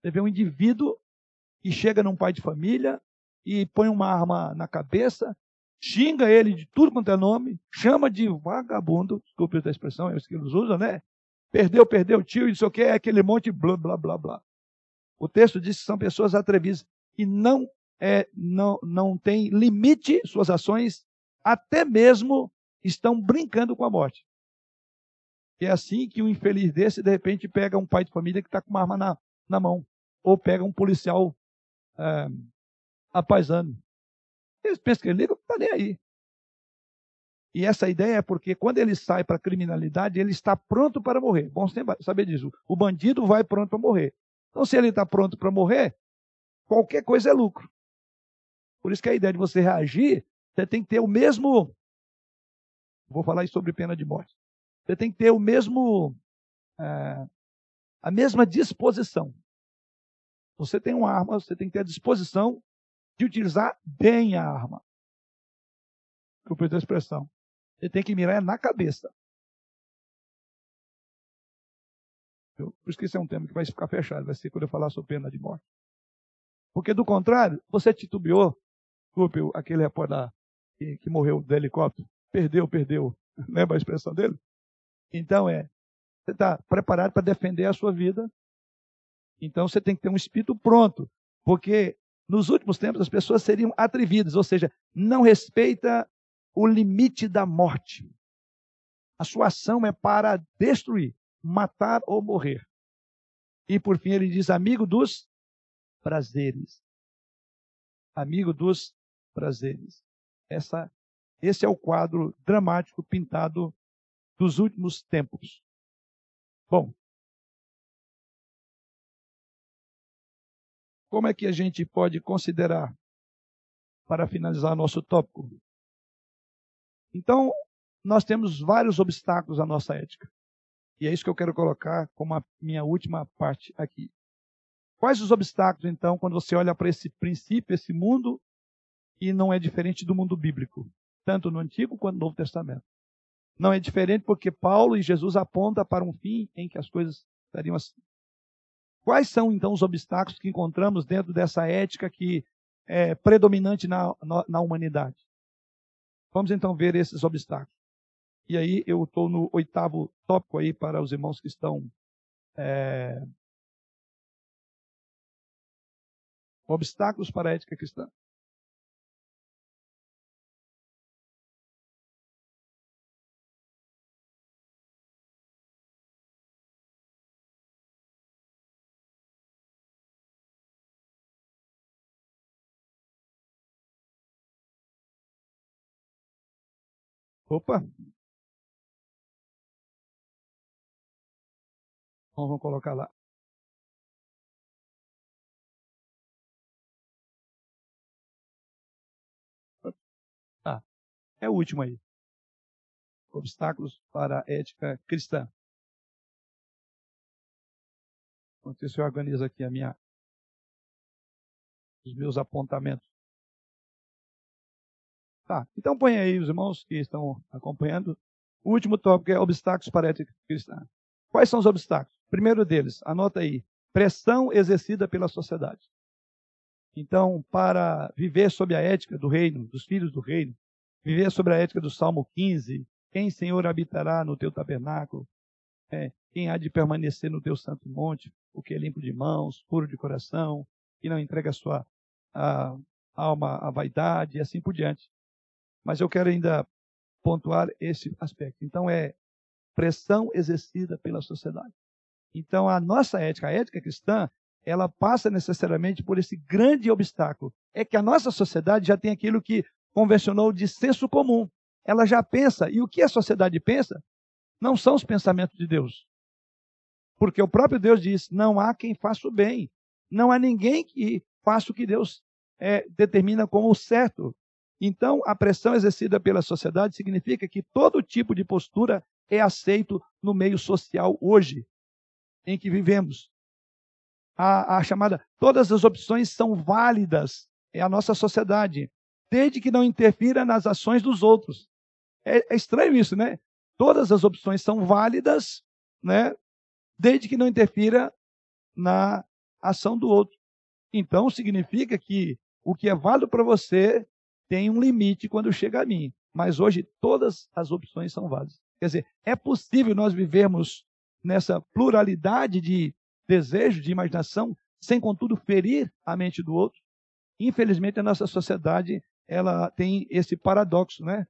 Você vê um indivíduo que chega num pai de família e põe uma arma na cabeça, xinga ele de tudo quanto é nome, chama de vagabundo, desculpe a expressão, é isso que eles usam, né? Perdeu, perdeu, tio, e não sei o que, é aquele monte blá, blá, blá, blá. O texto diz que são pessoas atrevidas e não, é, não, não tem limite suas ações, até mesmo estão brincando com a morte. É assim que um infeliz desse, de repente, pega um pai de família que está com uma arma na, na mão. Ou pega um policial é, apaisando. Eles pensam que ele não está nem aí. E essa ideia é porque quando ele sai para a criminalidade, ele está pronto para morrer. Bom saber disso. O bandido vai pronto para morrer. Então, se ele está pronto para morrer, qualquer coisa é lucro. Por isso que a ideia de você reagir, você tem que ter o mesmo. Vou falar sobre pena de morte. Você tem que ter o mesmo, é, a mesma disposição. Você tem uma arma, você tem que ter a disposição de utilizar bem a arma. Desculpa a expressão. Você tem que mirar na cabeça. Por isso que esse é um tema que vai ficar fechado, vai ser quando eu falar sobre pena de morte. Porque do contrário, você titubeou, desculpe, aquele repórter que, que morreu do helicóptero, perdeu, perdeu. Lembra a expressão dele? Então é, você está preparado para defender a sua vida. Então você tem que ter um espírito pronto, porque nos últimos tempos as pessoas seriam atrevidas, ou seja, não respeita o limite da morte. A sua ação é para destruir, matar ou morrer. E por fim ele diz amigo dos prazeres. Amigo dos prazeres. Essa, esse é o quadro dramático pintado dos últimos tempos. Bom, como é que a gente pode considerar, para finalizar nosso tópico? Então, nós temos vários obstáculos à nossa ética. E é isso que eu quero colocar como a minha última parte aqui. Quais os obstáculos, então, quando você olha para esse princípio, esse mundo, e não é diferente do mundo bíblico, tanto no Antigo quanto no Novo Testamento? Não é diferente porque Paulo e Jesus apontam para um fim em que as coisas estariam assim. Quais são então os obstáculos que encontramos dentro dessa ética que é predominante na, na, na humanidade? Vamos então ver esses obstáculos. E aí eu estou no oitavo tópico aí para os irmãos que estão é, obstáculos para a ética cristã. Opa! Então, vamos colocar lá. Ah, é o último aí. Obstáculos para a ética cristã. Enquanto isso, eu organizo aqui a minha, os meus apontamentos. Tá, então põe aí os irmãos que estão acompanhando. O último tópico é obstáculos para a ética cristã. Quais são os obstáculos? Primeiro deles, anota aí, pressão exercida pela sociedade. Então, para viver sob a ética do reino, dos filhos do reino, viver sobre a ética do Salmo 15, quem, Senhor, habitará no teu tabernáculo? É, quem há de permanecer no teu santo monte? O que é limpo de mãos, puro de coração, que não entrega a sua a, alma à vaidade e assim por diante. Mas eu quero ainda pontuar esse aspecto. Então, é pressão exercida pela sociedade. Então, a nossa ética, a ética cristã, ela passa necessariamente por esse grande obstáculo. É que a nossa sociedade já tem aquilo que convencionou de senso comum. Ela já pensa, e o que a sociedade pensa não são os pensamentos de Deus. Porque o próprio Deus diz: não há quem faça o bem. Não há ninguém que faça o que Deus é, determina como certo. Então, a pressão exercida pela sociedade significa que todo tipo de postura é aceito no meio social hoje em que vivemos. A, a chamada, todas as opções são válidas é a nossa sociedade, desde que não interfira nas ações dos outros. É, é estranho isso, né? Todas as opções são válidas, né? Desde que não interfira na ação do outro. Então significa que o que é válido para você tem um limite quando chega a mim. Mas hoje todas as opções são válidas. Quer dizer, é possível nós vivermos nessa pluralidade de desejo, de imaginação, sem contudo ferir a mente do outro. Infelizmente, a nossa sociedade ela tem esse paradoxo, né?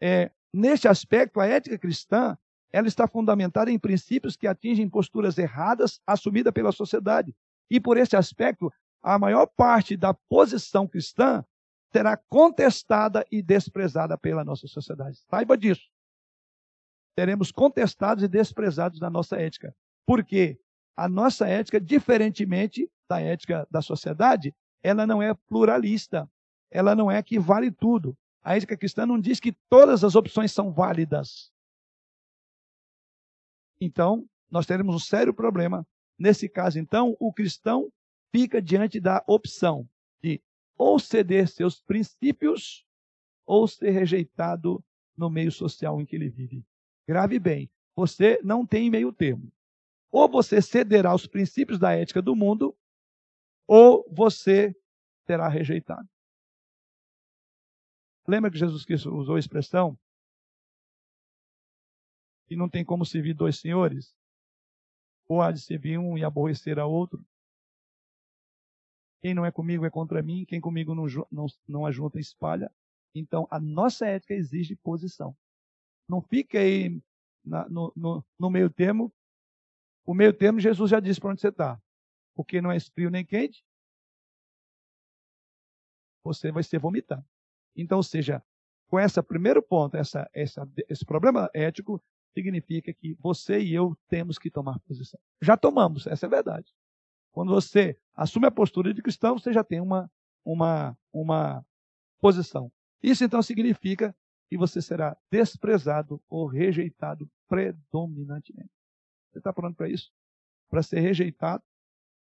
É, neste aspecto, a ética cristã ela está fundamentada em princípios que atingem posturas erradas assumidas pela sociedade. E por esse aspecto, a maior parte da posição cristã será contestada e desprezada pela nossa sociedade. Saiba disso. Seremos contestados e desprezados na nossa ética. Por quê? A nossa ética, diferentemente da ética da sociedade, ela não é pluralista. Ela não é que vale tudo. A ética cristã não diz que todas as opções são válidas. Então, nós teremos um sério problema. Nesse caso, então, o cristão fica diante da opção de ou ceder seus princípios ou ser rejeitado no meio social em que ele vive. Grave bem, você não tem meio termo. Ou você cederá aos princípios da ética do mundo, ou você será rejeitado. Lembra que Jesus Cristo usou a expressão que não tem como servir dois senhores? Ou há de servir um e aborrecer a outro? Quem não é comigo é contra mim, quem comigo não, não, não ajunta espalha. Então, a nossa ética exige posição. Não fique aí na, no, no, no, meio termo. O meio termo, Jesus já disse para onde você está. Porque não é frio nem quente, você vai ser vomitado. Então, ou seja, com esse primeiro ponto, essa, essa, esse problema ético, significa que você e eu temos que tomar posição. Já tomamos, essa é a verdade. Quando você assume a postura de cristão, você já tem uma, uma, uma posição. Isso então significa que você será desprezado ou rejeitado predominantemente. Você está pronto para isso? Para ser rejeitado,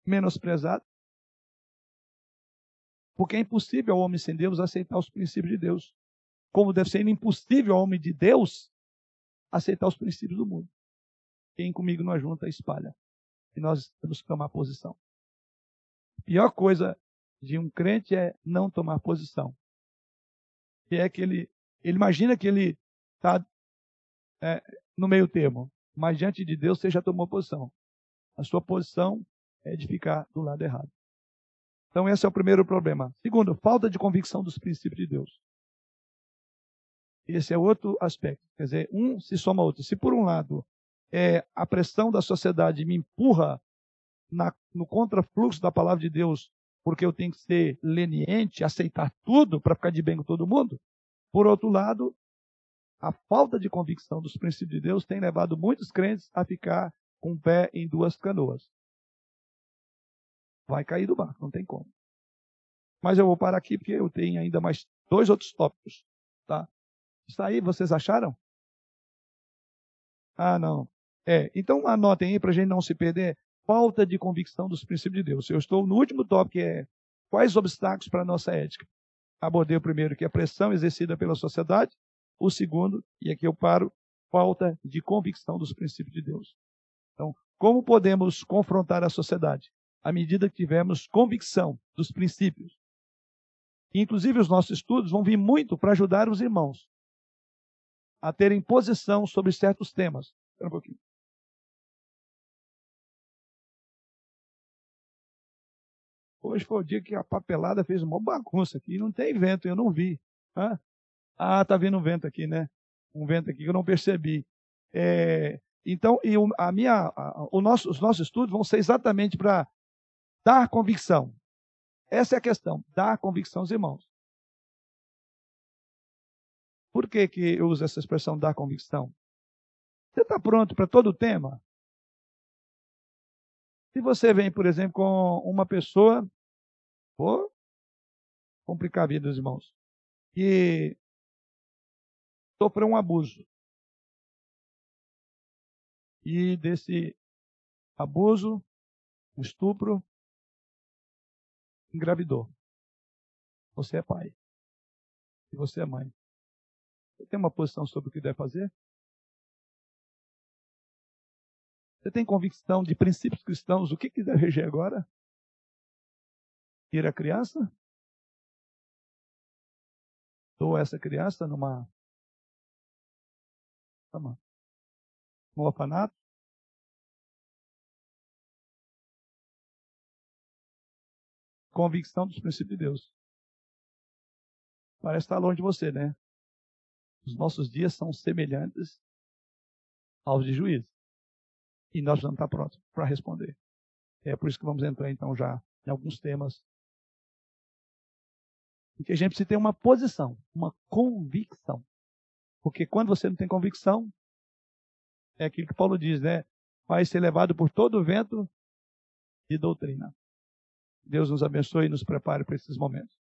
menosprezado? Porque é impossível ao homem sem Deus aceitar os princípios de Deus. Como deve ser impossível ao homem de Deus aceitar os princípios do mundo. Quem comigo não ajunta, espalha e nós temos que tomar posição. A pior coisa de um crente é não tomar posição. Que é que ele, ele imagina que ele está é, no meio termo, mas diante de Deus você já tomou posição. A sua posição é de ficar do lado errado. Então esse é o primeiro problema. Segundo, falta de convicção dos princípios de Deus. Esse é outro aspecto. Quer dizer, um se soma ao outro. Se por um lado é, a pressão da sociedade me empurra na, no contrafluxo da palavra de Deus, porque eu tenho que ser leniente, aceitar tudo para ficar de bem com todo mundo. Por outro lado, a falta de convicção dos princípios de Deus tem levado muitos crentes a ficar com o pé em duas canoas. Vai cair do barco, não tem como. Mas eu vou parar aqui porque eu tenho ainda mais dois outros tópicos, tá? Isso aí vocês acharam? Ah, não. É, então anotem aí para a gente não se perder. Falta de convicção dos princípios de Deus. Eu estou no último tópico, que é quais obstáculos para a nossa ética. Abordei o primeiro, que é a pressão exercida pela sociedade. O segundo, e aqui eu paro, falta de convicção dos princípios de Deus. Então, como podemos confrontar a sociedade? À medida que tivermos convicção dos princípios. Inclusive, os nossos estudos vão vir muito para ajudar os irmãos a terem posição sobre certos temas. Espera um pouquinho. Hoje foi o dia que a papelada fez uma bagunça aqui. Não tem vento, eu não vi. Ah, tá vindo um vento aqui, né? Um vento aqui que eu não percebi. É, então, e a minha, a, o nosso, os nossos estudos vão ser exatamente para dar convicção. Essa é a questão, dar convicção aos irmãos. Por que, que eu uso essa expressão dar convicção? Você está pronto para todo o tema? Se você vem, por exemplo, com uma pessoa, vou complicar a vida dos irmãos, que sofreu um abuso. E desse abuso, estupro, engravidou. Você é pai. E você é mãe. Você tem uma posição sobre o que deve fazer? Você tem convicção de princípios cristãos? O que quiser reger agora? Ir a criança? Dou essa criança numa. Toma. No orfanato? Convicção dos princípios de Deus. Parece estar longe de você, né? Os nossos dias são semelhantes aos de juízo. E nós vamos estar prontos para responder. É por isso que vamos entrar então já em alguns temas. Porque a gente precisa ter uma posição, uma convicção. Porque quando você não tem convicção, é aquilo que Paulo diz, né? Vai ser levado por todo o vento de doutrina. Deus nos abençoe e nos prepare para esses momentos.